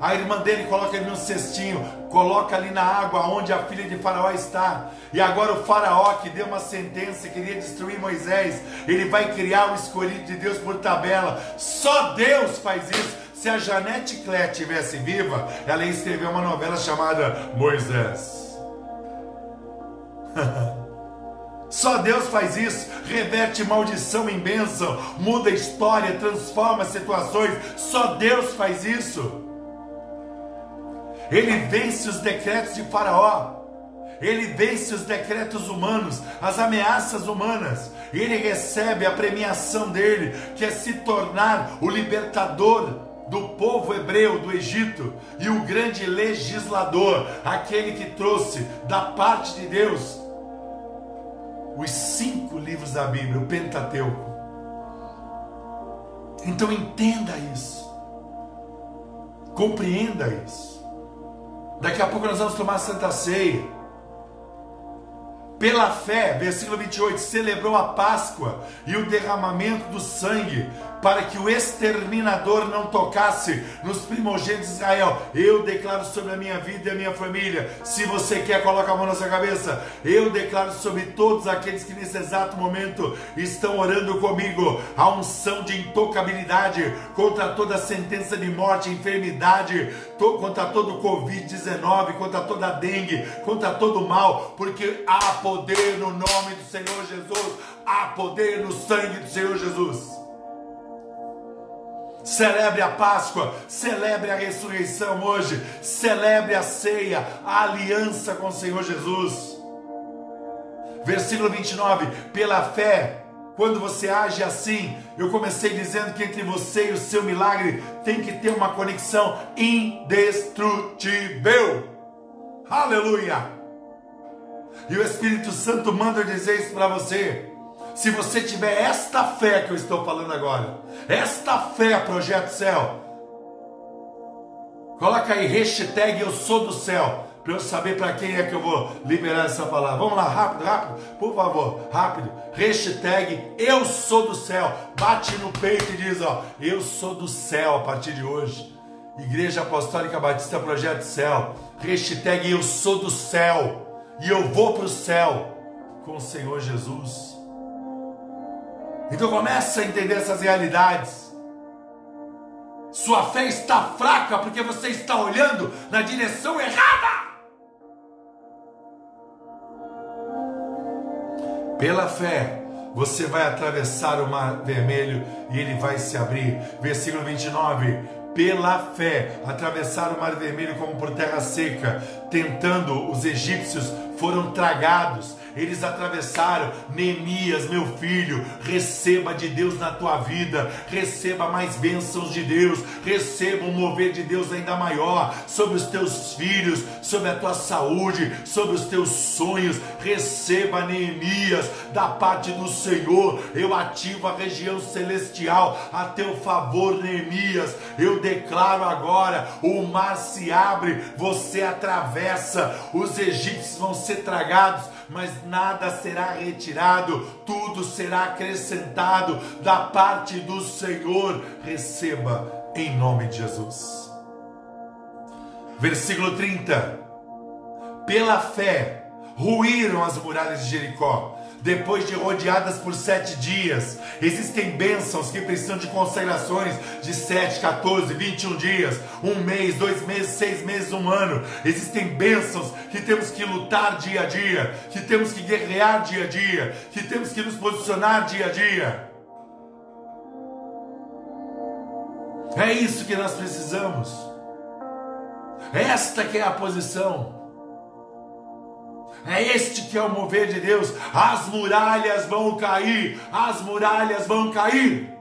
A irmã dele coloca ele no cestinho, coloca ali na água onde a filha de Faraó está. E agora o Faraó que deu uma sentença, queria destruir Moisés, ele vai criar o escolhido de Deus por tabela. Só Deus faz isso. Se a Janete Clé tivesse viva, ela ia escrever uma novela chamada Moisés. Só Deus faz isso, reverte maldição em bênção, muda a história, transforma situações. Só Deus faz isso. Ele vence os decretos de Faraó. Ele vence os decretos humanos, as ameaças humanas. Ele recebe a premiação dele, que é se tornar o libertador do povo hebreu do Egito e o grande legislador, aquele que trouxe da parte de Deus os cinco livros da Bíblia, o Pentateuco. Então entenda isso, compreenda isso. Daqui a pouco nós vamos tomar a Santa Ceia. Pela fé, versículo 28, celebrou a Páscoa e o derramamento do sangue para que o exterminador não tocasse nos primogênitos de Israel. Eu declaro sobre a minha vida e a minha família. Se você quer, coloca a mão na sua cabeça. Eu declaro sobre todos aqueles que nesse exato momento estão orando comigo a unção de intocabilidade contra toda sentença de morte, enfermidade, contra todo o Covid-19, contra toda a dengue, contra todo mal, porque há poder no nome do Senhor Jesus, há poder no sangue do Senhor Jesus. Celebre a Páscoa, celebre a ressurreição hoje, celebre a ceia, a aliança com o Senhor Jesus. Versículo 29: pela fé, quando você age assim, eu comecei dizendo que entre você e o seu milagre tem que ter uma conexão indestrutível. Aleluia! E o Espírito Santo manda dizer isso para você. Se você tiver esta fé que eu estou falando agora, esta fé, Projeto Céu, coloca aí hashtag Eu Sou do Céu, para eu saber para quem é que eu vou liberar essa palavra. Vamos lá, rápido, rápido, por favor, rápido. Hashtag Eu Sou do Céu, bate no peito e diz: Ó, Eu sou do céu a partir de hoje. Igreja Apostólica Batista Projeto Céu, hashtag Eu Sou do Céu, e eu vou para o céu com o Senhor Jesus. Então começa a entender essas realidades. Sua fé está fraca porque você está olhando na direção errada. Pela fé, você vai atravessar o mar vermelho e ele vai se abrir. Versículo 29 pela fé, atravessaram o mar vermelho como por terra seca, tentando os egípcios, foram tragados eles atravessaram. Neemias, meu filho, receba de Deus na tua vida, receba mais bênçãos de Deus, receba um mover de Deus ainda maior sobre os teus filhos, sobre a tua saúde, sobre os teus sonhos. Receba, Neemias, da parte do Senhor. Eu ativo a região celestial a teu favor, Neemias. Eu declaro agora: o mar se abre, você atravessa, os egípcios vão ser tragados mas nada será retirado, tudo será acrescentado da parte do Senhor. Receba em nome de Jesus. Versículo 30. Pela fé ruíram as muralhas de Jericó depois de rodeadas por sete dias. Existem bênçãos que precisam de consagrações de 7, 14, 21 dias, um mês, dois meses, seis meses, um ano. Existem bênçãos que temos que lutar dia a dia, que temos que guerrear dia a dia, que temos que nos posicionar dia a dia. É isso que nós precisamos. Esta que é a posição. É este que é o mover de Deus. As muralhas vão cair, as muralhas vão cair.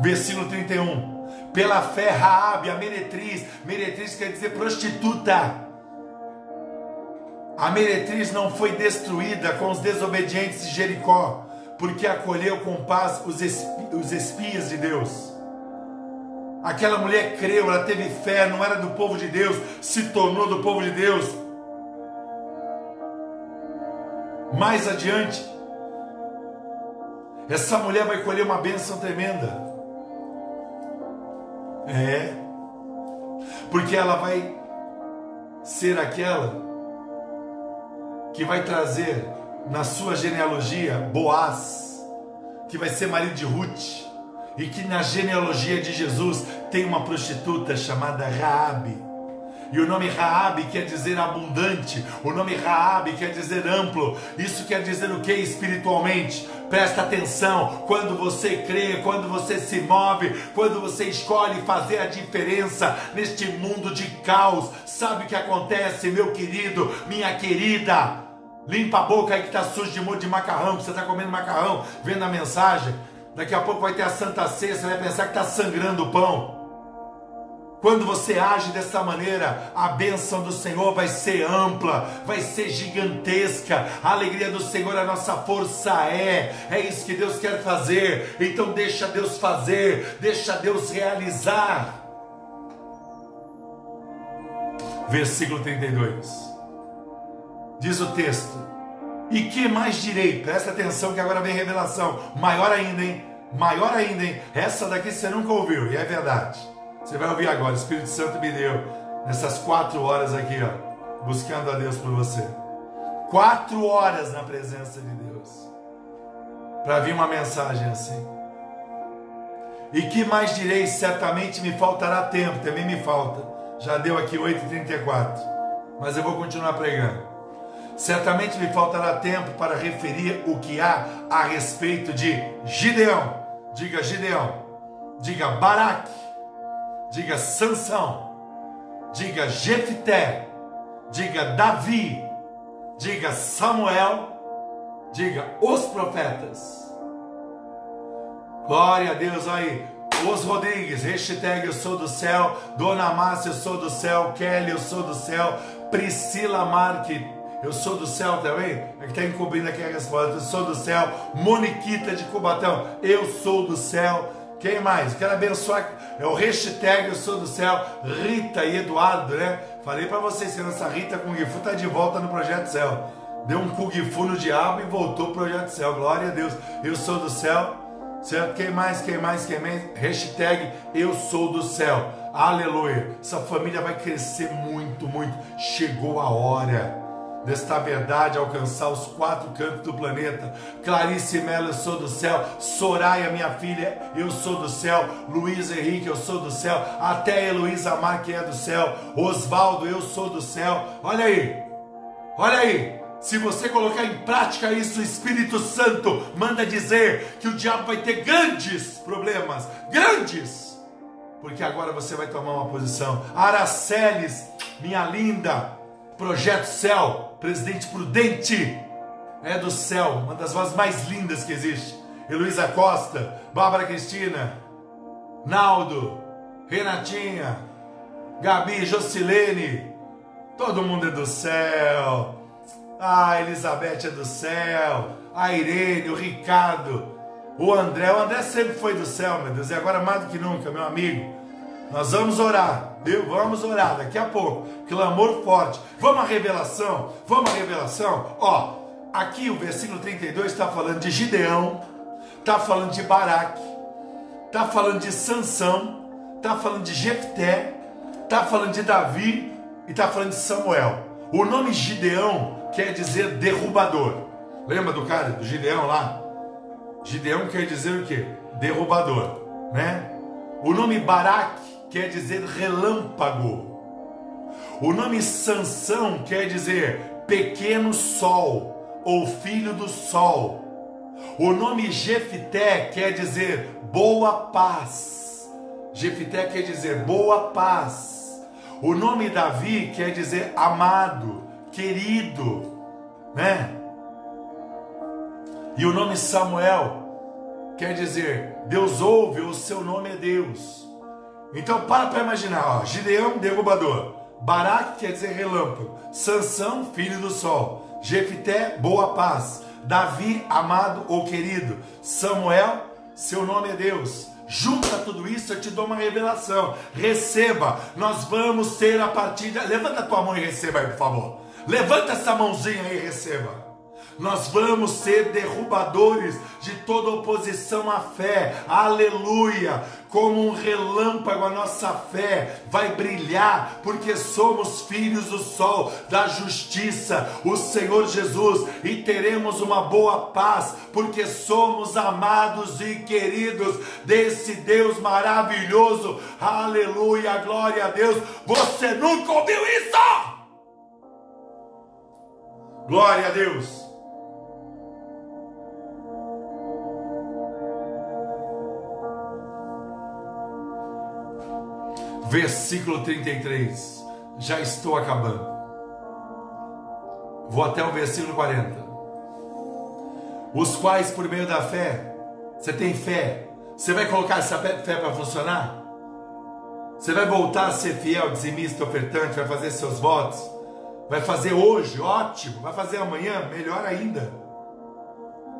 Versículo 31. Pela fé, Raabe, a meretriz, meretriz quer dizer prostituta. A meretriz não foi destruída com os desobedientes de Jericó, porque acolheu com paz os, espias de Deus. Aquela mulher creu, ela teve fé, não era do povo de Deus, se tornou do povo de Deus. Mais adiante, essa mulher vai colher uma bênção tremenda. É, porque ela vai ser aquela que vai trazer na sua genealogia Boaz, que vai ser marido de Ruth e que na genealogia de Jesus tem uma prostituta chamada Raabe. E o nome Raabe quer dizer abundante, o nome Raabe quer dizer amplo. Isso quer dizer o que espiritualmente? Presta atenção, quando você crê, quando você se move, quando você escolhe fazer a diferença neste mundo de caos, sabe o que acontece, meu querido, minha querida? Limpa a boca aí que está sujo de molho de macarrão, que você está comendo macarrão, vendo a mensagem. Daqui a pouco vai ter a Santa Ceia, você vai pensar que está sangrando o pão. Quando você age dessa maneira, a bênção do Senhor vai ser ampla, vai ser gigantesca. A alegria do Senhor, a nossa força é. É isso que Deus quer fazer. Então deixa Deus fazer, deixa Deus realizar. Versículo 32. Diz o texto: E que mais direi? Presta atenção que agora vem revelação. Maior ainda, hein? Maior ainda, hein? Essa daqui você nunca ouviu, e é verdade. Você vai ouvir agora, o Espírito Santo me deu nessas quatro horas aqui, ó, buscando a Deus por você. Quatro horas na presença de Deus. Para vir uma mensagem assim. E que mais direi? Certamente me faltará tempo, também me falta. Já deu aqui 8h34. Mas eu vou continuar pregando. Certamente me faltará tempo para referir o que há a respeito de Gideão. Diga Gideão. Diga Baraque diga Sansão, diga Jefité, diga Davi, diga Samuel, diga os profetas. Glória a Deus aí. Os Rodrigues, hashtag eu sou do céu, Dona Márcia eu sou do céu, Kelly eu sou do céu, Priscila Marque, eu sou do céu também, é que está encobrindo aqui a resposta, eu sou do céu, Moniquita de Cubatão, eu sou do céu, quem mais? Quero abençoar. É o hashtag Eu Sou do Céu. Rita e Eduardo, né? Falei para vocês que essa Rita com Gifu tá de volta no Projeto Céu. Deu um Kugifu no diabo e voltou pro Projeto Céu. Glória a Deus. Eu sou do céu. Certo? Quem mais? Quem mais? Quem mais? Hashtag Eu Sou do Céu. Aleluia. Essa família vai crescer muito, muito. Chegou a hora desta verdade alcançar os quatro cantos do planeta. Clarice Mello, eu sou do céu. Soraya, minha filha, eu sou do céu. Luiz Henrique, eu sou do céu. Até Heloísa Mar, que é do céu. Osvaldo, eu sou do céu. Olha aí, olha aí. Se você colocar em prática isso, o Espírito Santo manda dizer que o diabo vai ter grandes problemas, grandes, porque agora você vai tomar uma posição. Araceles, minha linda, Projeto Céu, presidente prudente, é do céu, uma das vozes mais lindas que existe. Heloísa Costa, Bárbara Cristina, Naldo, Renatinha, Gabi, Jocilene, todo mundo é do céu. Ah, Elizabeth é do céu. A Irene, o Ricardo, o André. O André sempre foi do céu, meu Deus, e agora mais do que nunca, meu amigo. Nós vamos orar, Deus, vamos orar daqui a pouco. Clamor forte. Vamos à revelação? Vamos à revelação? Ó, aqui o versículo 32 está falando de Gideão, está falando de Baraque, está falando de Sansão, está falando de Jefté, está falando de Davi e está falando de Samuel. O nome Gideão quer dizer derrubador. Lembra do cara, do Gideão lá? Gideão quer dizer o quê? Derrubador, né? O nome Baraque quer dizer relâmpago. O nome Sansão quer dizer pequeno sol ou filho do sol. O nome Jefité quer dizer boa paz. Jefité quer dizer boa paz. O nome Davi quer dizer amado, querido, né? E o nome Samuel quer dizer Deus ouve, o seu nome é Deus. Então para para imaginar, ó, Gideão derrubador, Baraque quer dizer relâmpago, Sansão filho do sol, Jefité boa paz, Davi amado ou querido, Samuel seu nome é Deus. Junta tudo isso, eu te dou uma revelação. Receba. Nós vamos ter a partir de... Levanta a tua mão e receba aí, por favor. Levanta essa mãozinha aí e receba. Nós vamos ser derrubadores de toda oposição à fé. Aleluia! Como um relâmpago, a nossa fé vai brilhar, porque somos filhos do sol, da justiça, o Senhor Jesus, e teremos uma boa paz, porque somos amados e queridos desse Deus maravilhoso. Aleluia! Glória a Deus! Você nunca ouviu isso? Glória a Deus! Versículo 33. Já estou acabando. Vou até o versículo 40. Os quais, por meio da fé, Você tem fé? Você vai colocar essa fé para funcionar? Você vai voltar a ser fiel, dizimista, ofertante, vai fazer seus votos? Vai fazer hoje, ótimo. Vai fazer amanhã, melhor ainda.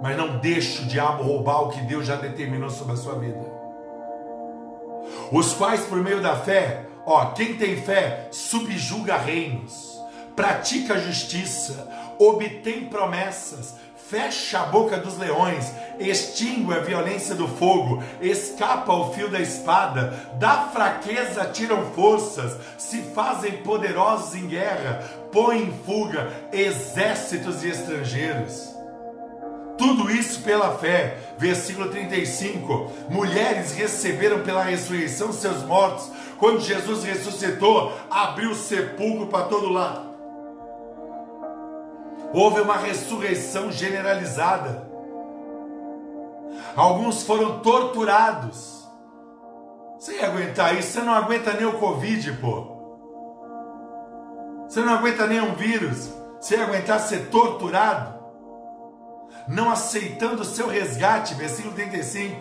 Mas não deixe o diabo roubar o que Deus já determinou sobre a sua vida. Os quais, por meio da fé, ó, quem tem fé subjuga reinos, pratica justiça, obtém promessas, fecha a boca dos leões, extingue a violência do fogo, escapa o fio da espada, da fraqueza tiram forças, se fazem poderosos em guerra, põe em fuga exércitos de estrangeiros. Tudo isso pela fé. Versículo 35. Mulheres receberam pela ressurreição seus mortos. Quando Jesus ressuscitou, abriu o sepulcro para todo lado. Houve uma ressurreição generalizada. Alguns foram torturados. Você ia aguentar isso? Você não aguenta nem o Covid, pô. Você não aguenta nem um vírus. Você ia aguentar ser torturado? Não aceitando o seu resgate, versículo 35,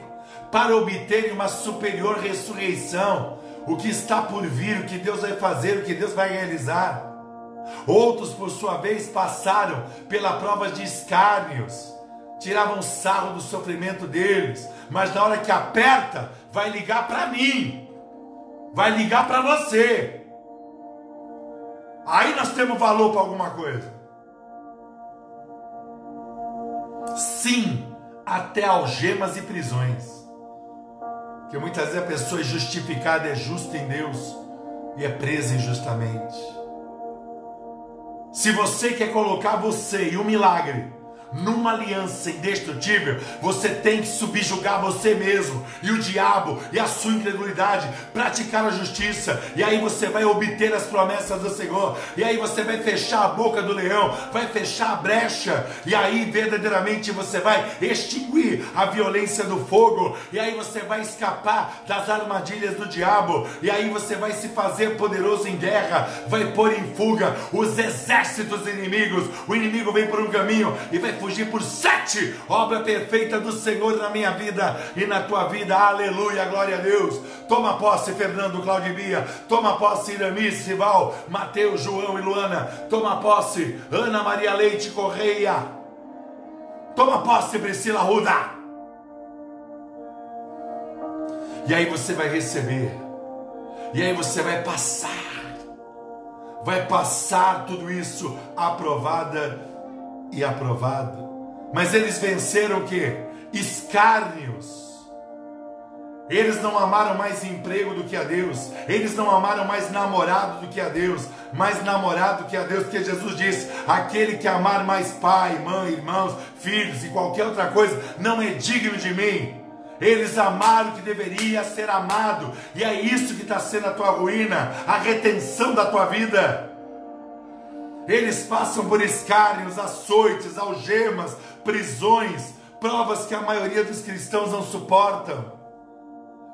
para obterem uma superior ressurreição. O que está por vir, o que Deus vai fazer, o que Deus vai realizar. Outros, por sua vez, passaram pela prova de escárnios, tiravam sarro do sofrimento deles, mas na hora que aperta, vai ligar para mim, vai ligar para você. Aí nós temos valor para alguma coisa. Sim, até algemas e prisões. Que muitas vezes a pessoa é justificada, é justa em Deus e é presa injustamente. Se você quer colocar você e o milagre numa aliança indestrutível, você tem que subjugar você mesmo e o diabo e a sua incredulidade, praticar a justiça, e aí você vai obter as promessas do Senhor, e aí você vai fechar a boca do leão, vai fechar a brecha, e aí verdadeiramente você vai extinguir a violência do fogo, e aí você vai escapar das armadilhas do diabo, e aí você vai se fazer poderoso em guerra, vai pôr em fuga os exércitos inimigos. O inimigo vem por um caminho e vai fugir por sete. Obra perfeita do Senhor na minha vida e na tua vida. Aleluia, glória a Deus. Toma posse, Fernando, Claudibia. Toma posse, Iramis, Sival, Mateus, João e Luana. Toma posse, Ana Maria Leite Correia. Toma posse, Priscila Ruda. E aí você vai receber. E aí você vai passar. Vai passar tudo isso aprovada e aprovado. Mas eles venceram o que? Escárnios. Eles não amaram mais emprego do que a Deus. Eles não amaram mais namorado do que a Deus. Mais namorado do que a Deus, porque Jesus disse: aquele que amar mais pai, mãe, irmãos, filhos e qualquer outra coisa, não é digno de mim. Eles amaram o que deveria ser amado, e é isso que está sendo a tua ruína, a retenção da tua vida. Eles passam por escárnios, açoites, algemas, prisões, provas que a maioria dos cristãos não suportam.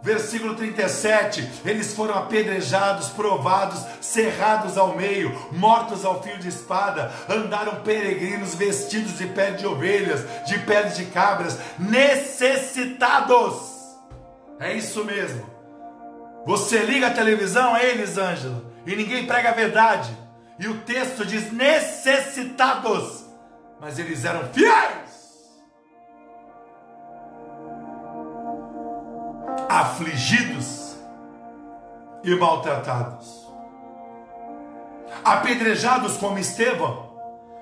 Versículo 37: Eles foram apedrejados, provados, cerrados ao meio, mortos ao fio de espada, andaram peregrinos vestidos de pele de ovelhas, de pele de cabras, necessitados. É isso mesmo. Você liga a televisão, é Elisângela, e ninguém prega a verdade. E o texto diz necessitados, mas eles eram fiéis. Afligidos e maltratados. Apedrejados como Estevão,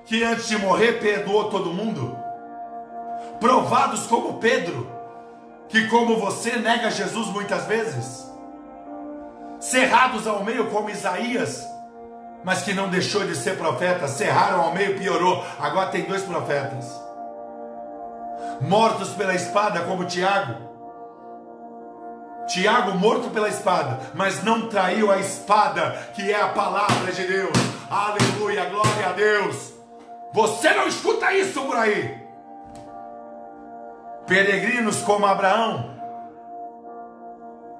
que antes de morrer perdoou todo mundo. Provados como Pedro, que como você nega Jesus muitas vezes. Cerrados ao meio como Isaías, mas que não deixou de ser profeta, cerraram ao meio, piorou. Agora tem dois profetas. Mortos pela espada, como Tiago. Tiago morto pela espada, mas não traiu a espada, que é a palavra de Deus. Aleluia, glória a Deus. Você não escuta isso por aí. Peregrinos como Abraão.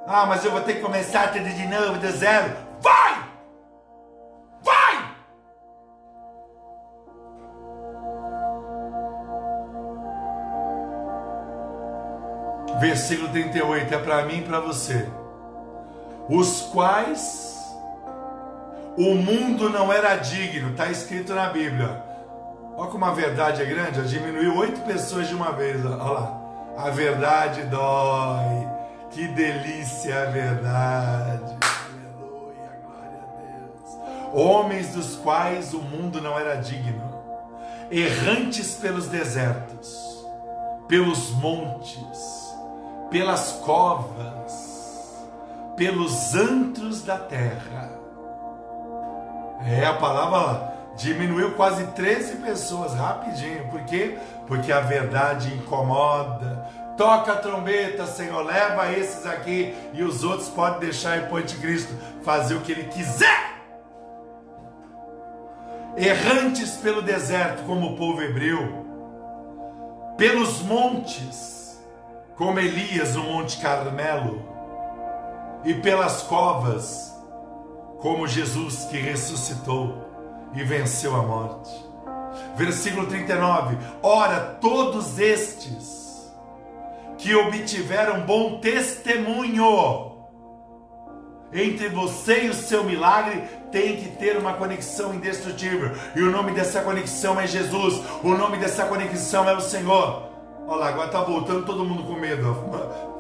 Ah, mas eu vou ter que começar tudo de novo, do zero. Vai! Versículo 38 é para mim e para você. Os quais o mundo não era digno, está escrito na Bíblia. Olha como a verdade é grande, diminuiu oito pessoas de uma vez. Olha lá. A verdade dói. Que delícia a verdade. Homens dos quais o mundo não era digno, errantes pelos desertos, pelos montes, pelas covas, pelos antros da terra. É a palavra diminuiu quase 13 pessoas rapidinho. Por quê? Porque a verdade incomoda. Toca a trombeta, Senhor, leva esses aqui e os outros podem deixar o anticristo fazer o que ele quiser. Errantes pelo deserto, como o povo hebreu, pelos montes, como Elias no Monte Carmelo, e pelas covas, como Jesus que ressuscitou e venceu a morte. Versículo 39: Ora, todos estes que obtiveram bom testemunho entre você e o seu milagre tem que ter uma conexão indestrutível. E o nome dessa conexão é Jesus. O nome dessa conexão é o Senhor. Olha lá, agora tá voltando todo mundo com medo.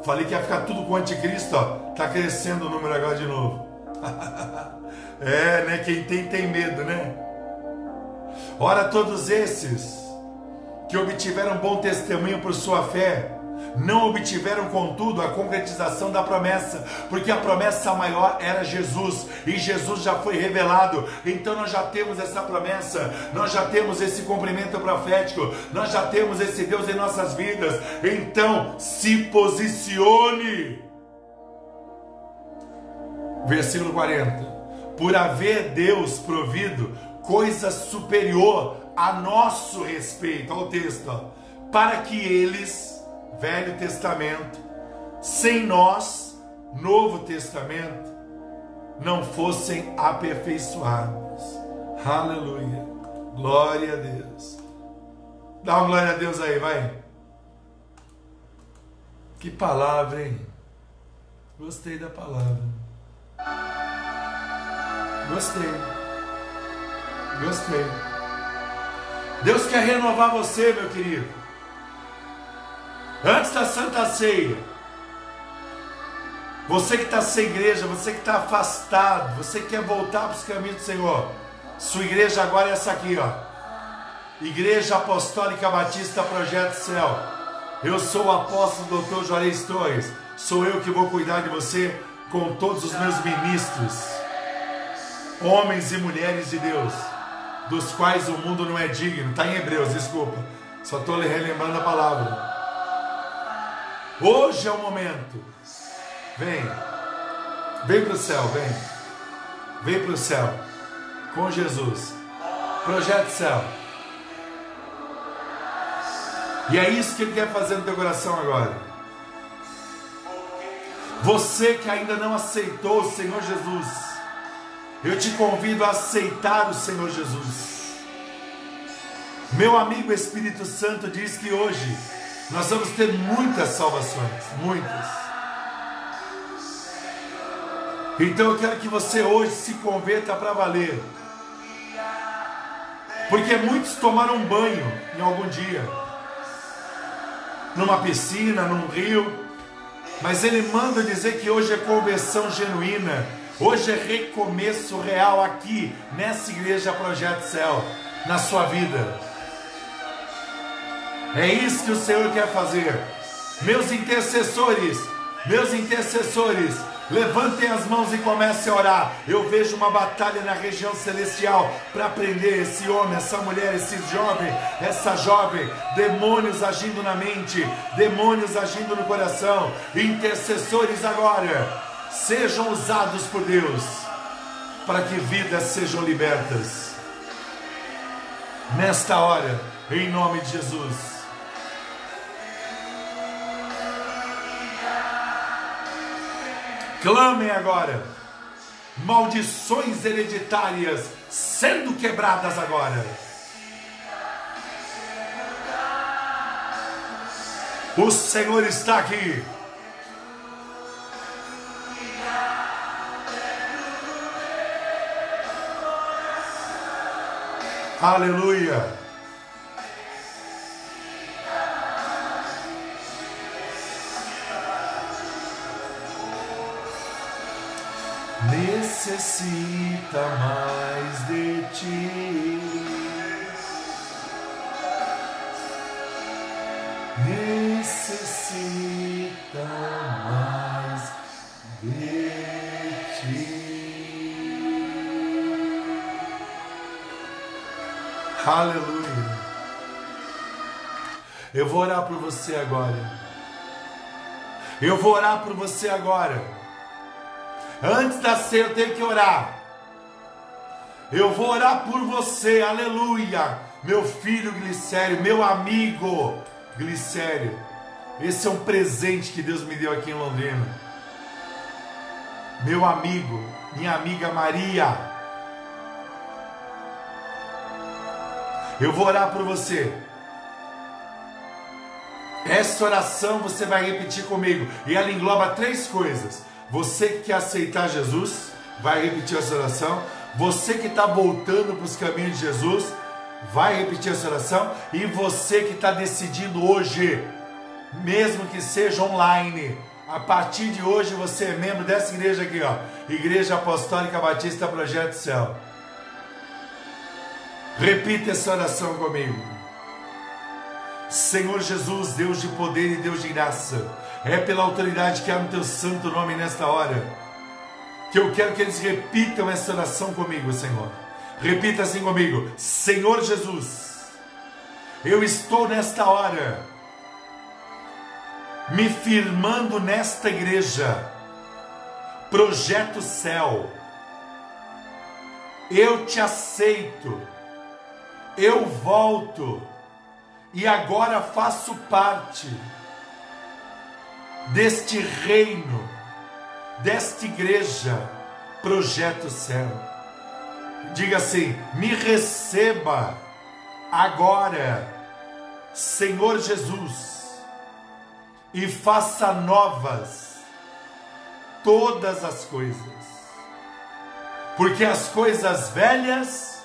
Falei que ia ficar tudo com o anticristo, ó. Tá crescendo o número agora de novo. é, né? Quem tem, tem medo, né? Ora, todos esses que obtiveram bom testemunho por sua fé, não obtiveram, contudo, a concretização da promessa, porque a promessa maior era Jesus, e Jesus já foi revelado, então nós já temos essa promessa, nós já temos esse cumprimento profético, nós já temos esse Deus em nossas vidas, então se posicione. Versículo 40: Por haver Deus provido coisa superior a nosso respeito, ao texto, para que eles, Velho Testamento, sem nós, Novo Testamento, não fossem aperfeiçoados. Aleluia. Glória a Deus. Dá uma glória a Deus aí, vai. Que palavra, hein? Gostei da palavra. Gostei. Gostei. Deus quer renovar você, meu querido. Antes da Santa Ceia, você que está sem igreja, você que está afastado, você que quer voltar para os caminhos do Senhor, sua igreja agora é essa aqui, ó. Igreja Apostólica Batista Projeto Céu. Eu sou o apóstolo Dr. Juarez Torres. Sou eu que vou cuidar de você com todos os meus ministros, homens e mulheres de Deus dos quais o mundo não é digno. Está em Hebreus, desculpa. Só estou relembrando a palavra. Hoje é o momento. Vem. Vem para o céu, vem. Vem para o céu. Com Jesus. Projeto céu. E é isso que Ele quer fazer no teu coração agora. Você que ainda não aceitou o Senhor Jesus eu te convido a aceitar o Senhor Jesus. Meu amigo Espírito Santo diz que hoje nós vamos ter muitas salvações, muitas. Então eu quero que você hoje se converta para valer. Porque muitos tomaram banho em algum dia, numa piscina, num rio, mas ele manda dizer que hoje é conversão genuína Hoje é recomeço real aqui, nessa igreja Projeto Céu, na sua vida. É isso que o Senhor quer fazer. Meus intercessores, meus intercessores, levantem as mãos e comecem a orar. Eu vejo uma batalha na região celestial para prender esse homem, essa mulher, esse jovem, essa jovem. Demônios agindo na mente, demônios agindo no coração. Intercessores agora sejam usados por Deus para que vidas sejam libertas. Nesta hora, em nome de Jesus. Clamem agora. Maldições hereditárias sendo quebradas agora. O Senhor está aqui. Aleluia. Necessita mais de ti. Necessita mais de ti. Aleluia. Eu vou orar por você agora. Eu vou orar por você agora. Antes da ceia eu tenho que orar. Eu vou orar por você, aleluia. Meu filho Glicério, meu amigo Glicério. Esse é um presente que Deus me deu aqui em Londrina. Meu amigo, minha amiga Maria. Eu vou orar por você. Essa oração você vai repetir comigo. E ela engloba três coisas. Você que quer aceitar Jesus, vai repetir essa oração. Você que está voltando para os caminhos de Jesus, vai repetir essa oração. E você que está decidindo hoje, mesmo que seja online, a partir de hoje você é membro dessa igreja aqui, ó, Igreja Apostólica Batista Projeto Céu. Repita essa oração comigo. Senhor Jesus, Deus de poder e Deus de graça é pela autoridade que há no teu santo nome nesta hora. Que eu quero que eles repitam essa oração comigo, Senhor. Repita assim comigo: Senhor Jesus, eu estou nesta hora me firmando nesta igreja, Projeto Céu. Eu te aceito, eu volto e agora faço parte deste reino, desta igreja, Projeto Céu. Diga assim: me receba agora, Senhor Jesus, e faça novas todas as coisas, porque as coisas velhas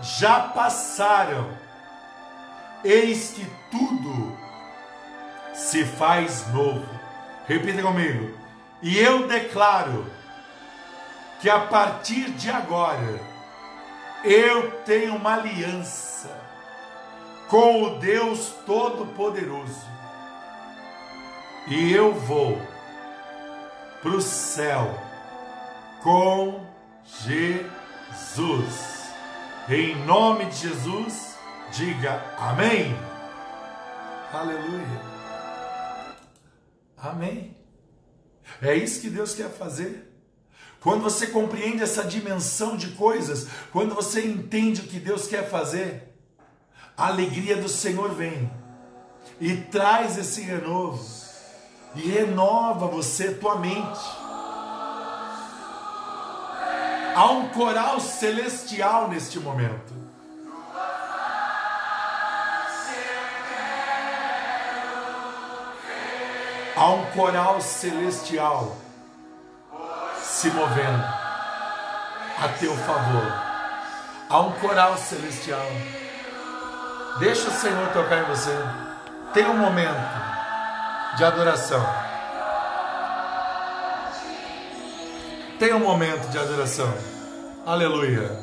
já passaram, eis que tudo se faz novo. Repita comigo. E eu declaro que a partir de agora eu tenho uma aliança com o Deus Todo-Poderoso. E eu vou para o céu com Jesus. Em nome de Jesus, diga amém. Aleluia. Amém. É isso que Deus quer fazer. Quando você compreende essa dimensão de coisas, quando você entende o que Deus quer fazer, a alegria do Senhor vem e traz esse renovo e renova você, tua mente. Há um coral celestial neste momento. Há um coral celestial se movendo a teu favor. Há um coral celestial. Deixa o Senhor tocar em você. Tem um momento de adoração. Tem um momento de adoração. Aleluia.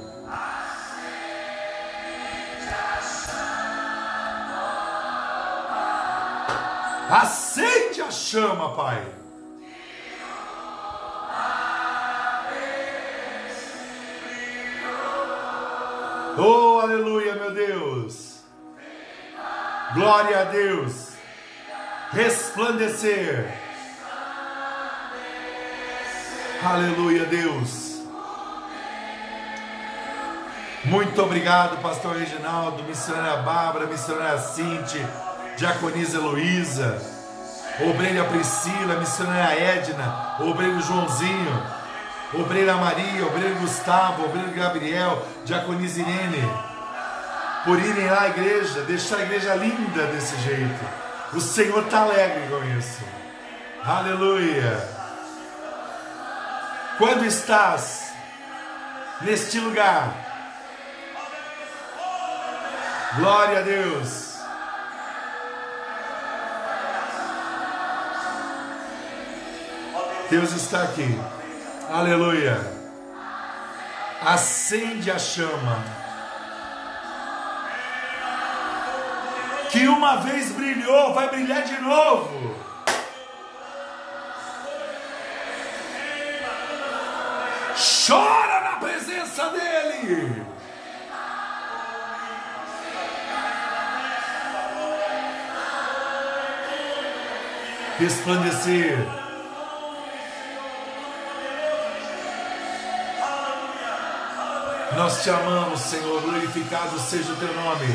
Acende chama, Pai. Oh, aleluia, meu Deus. Glória a Deus. Resplandecer. Aleluia, Deus. Muito obrigado, pastor Reginaldo, missionária Bárbara, missionária Cinti diaconisa Heloísa, obreira Priscila, missionária Edna, obreiro Joãozinho, obreira Maria, obreiro Gustavo, obreiro Gabriel, diaconisa Irene, por irem lá à igreja, deixar a igreja linda desse jeito, O Senhor está alegre com isso. Aleluia. Quando estás neste lugar, glória a Deus. Deus está aqui. Aleluia. Acende a chama. Que uma vez brilhou, vai brilhar de novo. Chora na presença dEle. Resplandecer Nós te amamos, Senhor, glorificado seja o teu nome.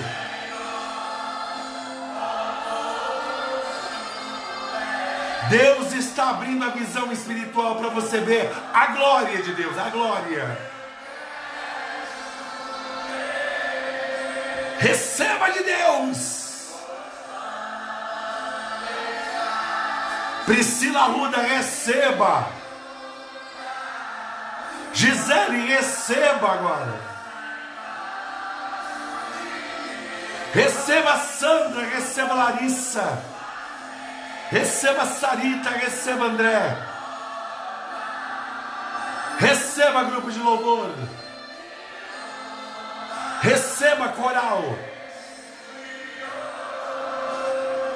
Deus está abrindo a visão espiritual para você ver a glória de Deus, a glória. Receba de Deus. Priscila Ruda, receba. Gisele, receba agora. Receba Sandra, receba Larissa. Receba Sarita, receba André. Receba grupo de louvor. Receba coral.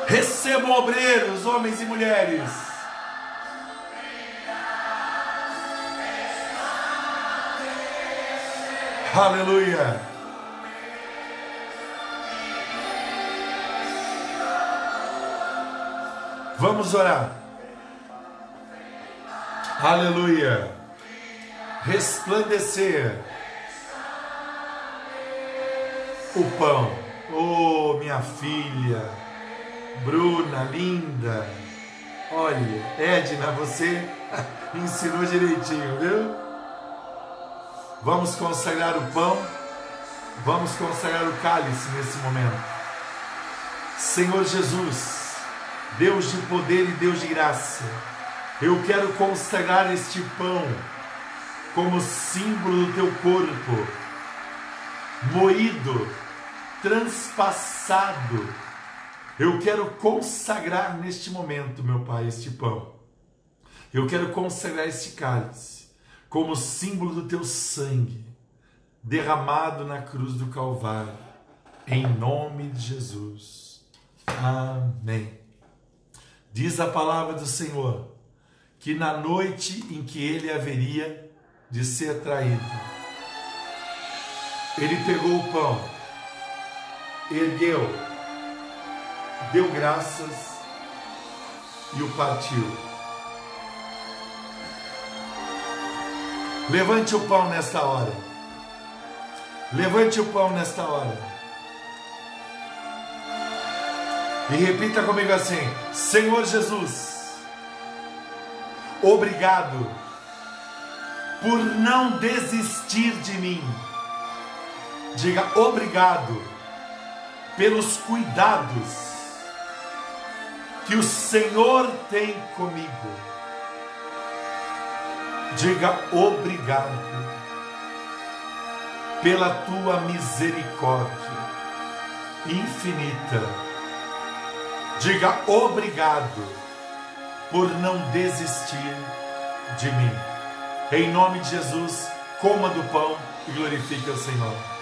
Receba obreiros, homens e mulheres. Aleluia. Vamos orar. Aleluia. Resplandecer o pão. Oh, minha filha, Bruna, linda. Olha, Edna, você ensinou direitinho, viu? Vamos consagrar o pão, vamos consagrar o cálice nesse momento. Senhor Jesus, Deus de poder e Deus de graça, eu quero consagrar este pão como símbolo do teu corpo, moído, transpassado. Eu quero consagrar neste momento, meu Pai, este pão. Eu quero consagrar este cálice como símbolo do teu sangue derramado na cruz do Calvário, em nome de Jesus. Amém. Diz a palavra do Senhor que na noite em que ele haveria de ser traído, ele pegou o pão, ergueu, deu graças e o partiu. Levante o pão nesta hora. Levante o pão nesta hora. E repita comigo assim: Senhor Jesus, obrigado por não desistir de mim. Diga obrigado pelos cuidados que o Senhor tem comigo. Diga obrigado pela tua misericórdia infinita. Diga obrigado por não desistir de mim. Em nome de Jesus, coma do pão e glorifique o Senhor.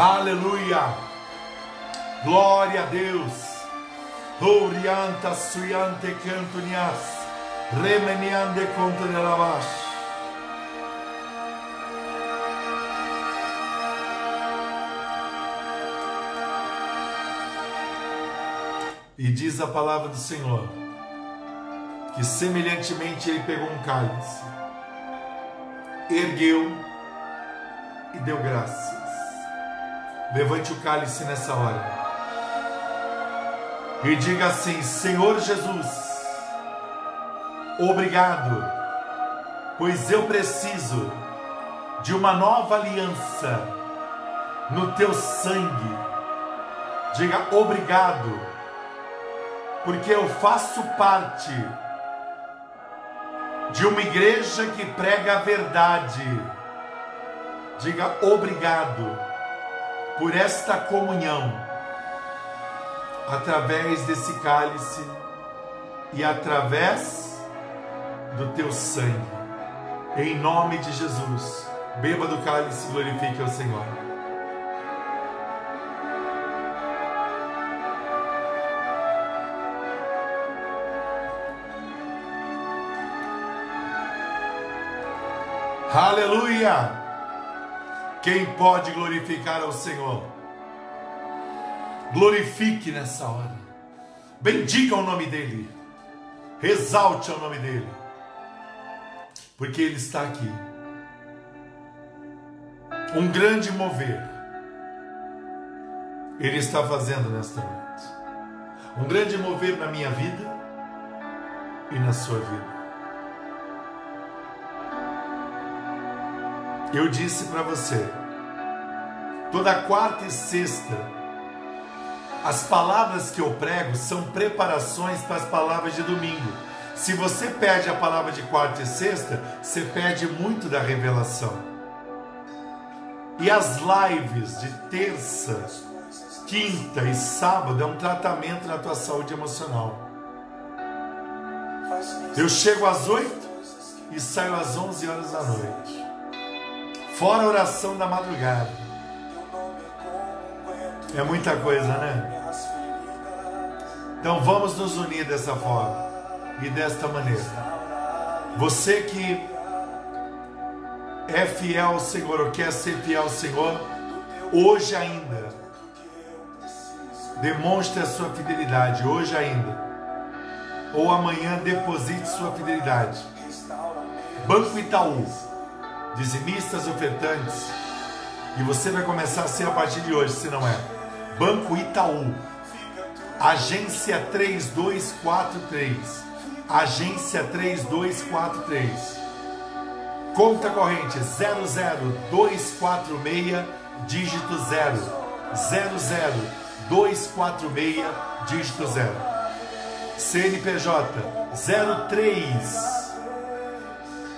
Aleluia. Glória a Deus. Orianta suyante cantunias. Remeniande conto de lavash. E diz a palavra do Senhor que semelhantemente ele pegou um cálice, ergueu, e deu graças. Levante o cálice nessa hora e diga assim: Senhor Jesus, obrigado, pois eu preciso de uma nova aliança no teu sangue. Diga obrigado, porque eu faço parte de uma igreja que prega a verdade. Diga obrigado por esta comunhão através desse cálice e através do teu sangue. Em nome de Jesus, beba do cálice e glorifique ao Senhor. Aleluia! Quem pode glorificar ao Senhor? Glorifique nessa hora. Bendiga o nome dEle. Exalte o nome dEle. Porque Ele está aqui. Um grande mover. Ele está fazendo nesta noite. Um grande mover na minha vida e na sua vida. Eu disse para você, toda quarta e sexta, as palavras que eu prego são preparações para as palavras de domingo. Se você perde a palavra de quarta e sexta, você perde muito da revelação. E as lives de terça, quinta e sábado é um tratamento na tua saúde emocional. Eu chego às oito e saio às onze horas da noite. Fora a oração da madrugada. É muita coisa, né? Então vamos nos unir dessa forma e desta maneira. Você que é fiel ao Senhor ou quer ser fiel ao Senhor, hoje ainda, demonstre a sua fidelidade, hoje ainda, ou amanhã deposite sua fidelidade. Banco Itaú dizimistas ofertantes, e você vai começar a ser a partir de hoje, se não é. Banco Itaú, agência 3243, agência 3243, conta corrente 00246, dígito 0, 00246, dígito 0, CNPJ 03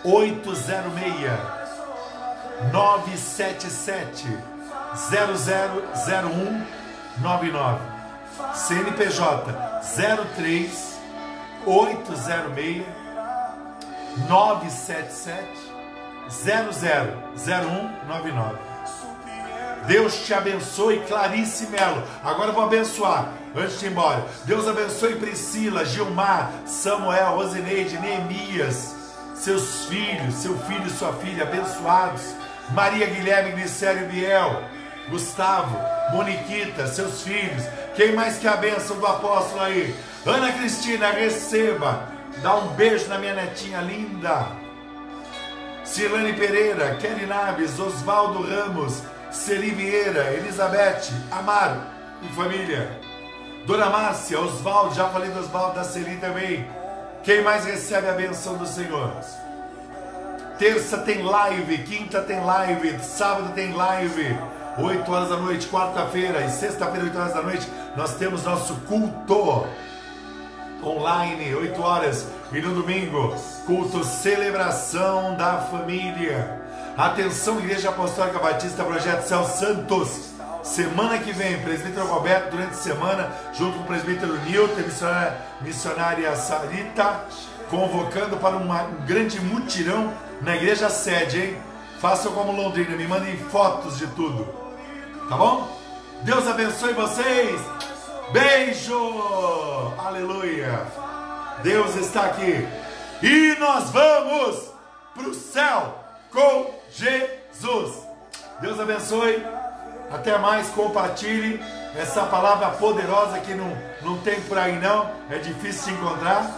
806 977 000199 CNPJ 03 806 977 000199 Deus te abençoe, Clarice Melo. Agora vou abençoar, antes de ir embora. Deus abençoe Priscila, Gilmar, Samuel, Rosineide, Neemias, seus filhos, seu filho e sua filha abençoados Maria Guilherme Glicério Biel, Gustavo, Moniquita, seus filhos. Quem mais quer a bênção do apóstolo aí? Ana Cristina, receba. Dá um beijo na minha netinha linda. Silane Pereira, Kelly Naves, Oswaldo Ramos, Celi Vieira, Elizabeth, Amaro e família. Dona Márcia, Oswaldo, já falei do Oswaldo, da Celi também. Quem mais recebe a benção do Senhor? Terça tem live, quinta tem live, sábado tem live. 8 horas da noite, quarta-feira e sexta-feira, 8 horas da noite, nós temos nosso culto online, 8 horas. E no domingo, culto celebração da família. Atenção, Igreja Apostólica Batista, Projeto Céu Santos. Semana que vem, presbítero Roberto, durante a semana, junto com o presbítero Nilton, missionária, missionária Sarita, convocando para uma, um grande mutirão na igreja sede, hein? Façam como Londrina, me mandem fotos de tudo. Tá bom? Deus abençoe vocês. Beijo! Aleluia! Deus está aqui. E nós vamos para o céu com Jesus. Deus abençoe. Até mais. Compartilhe essa palavra poderosa que não, não tem por aí não. É difícil de encontrar.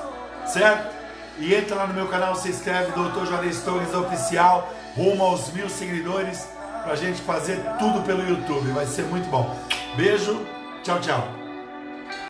Certo? E entra lá no meu canal, se inscreve, Dr. Juarez Torres Oficial, rumo aos mil seguidores. para a gente fazer tudo pelo YouTube. Vai ser muito bom. Beijo, tchau, tchau.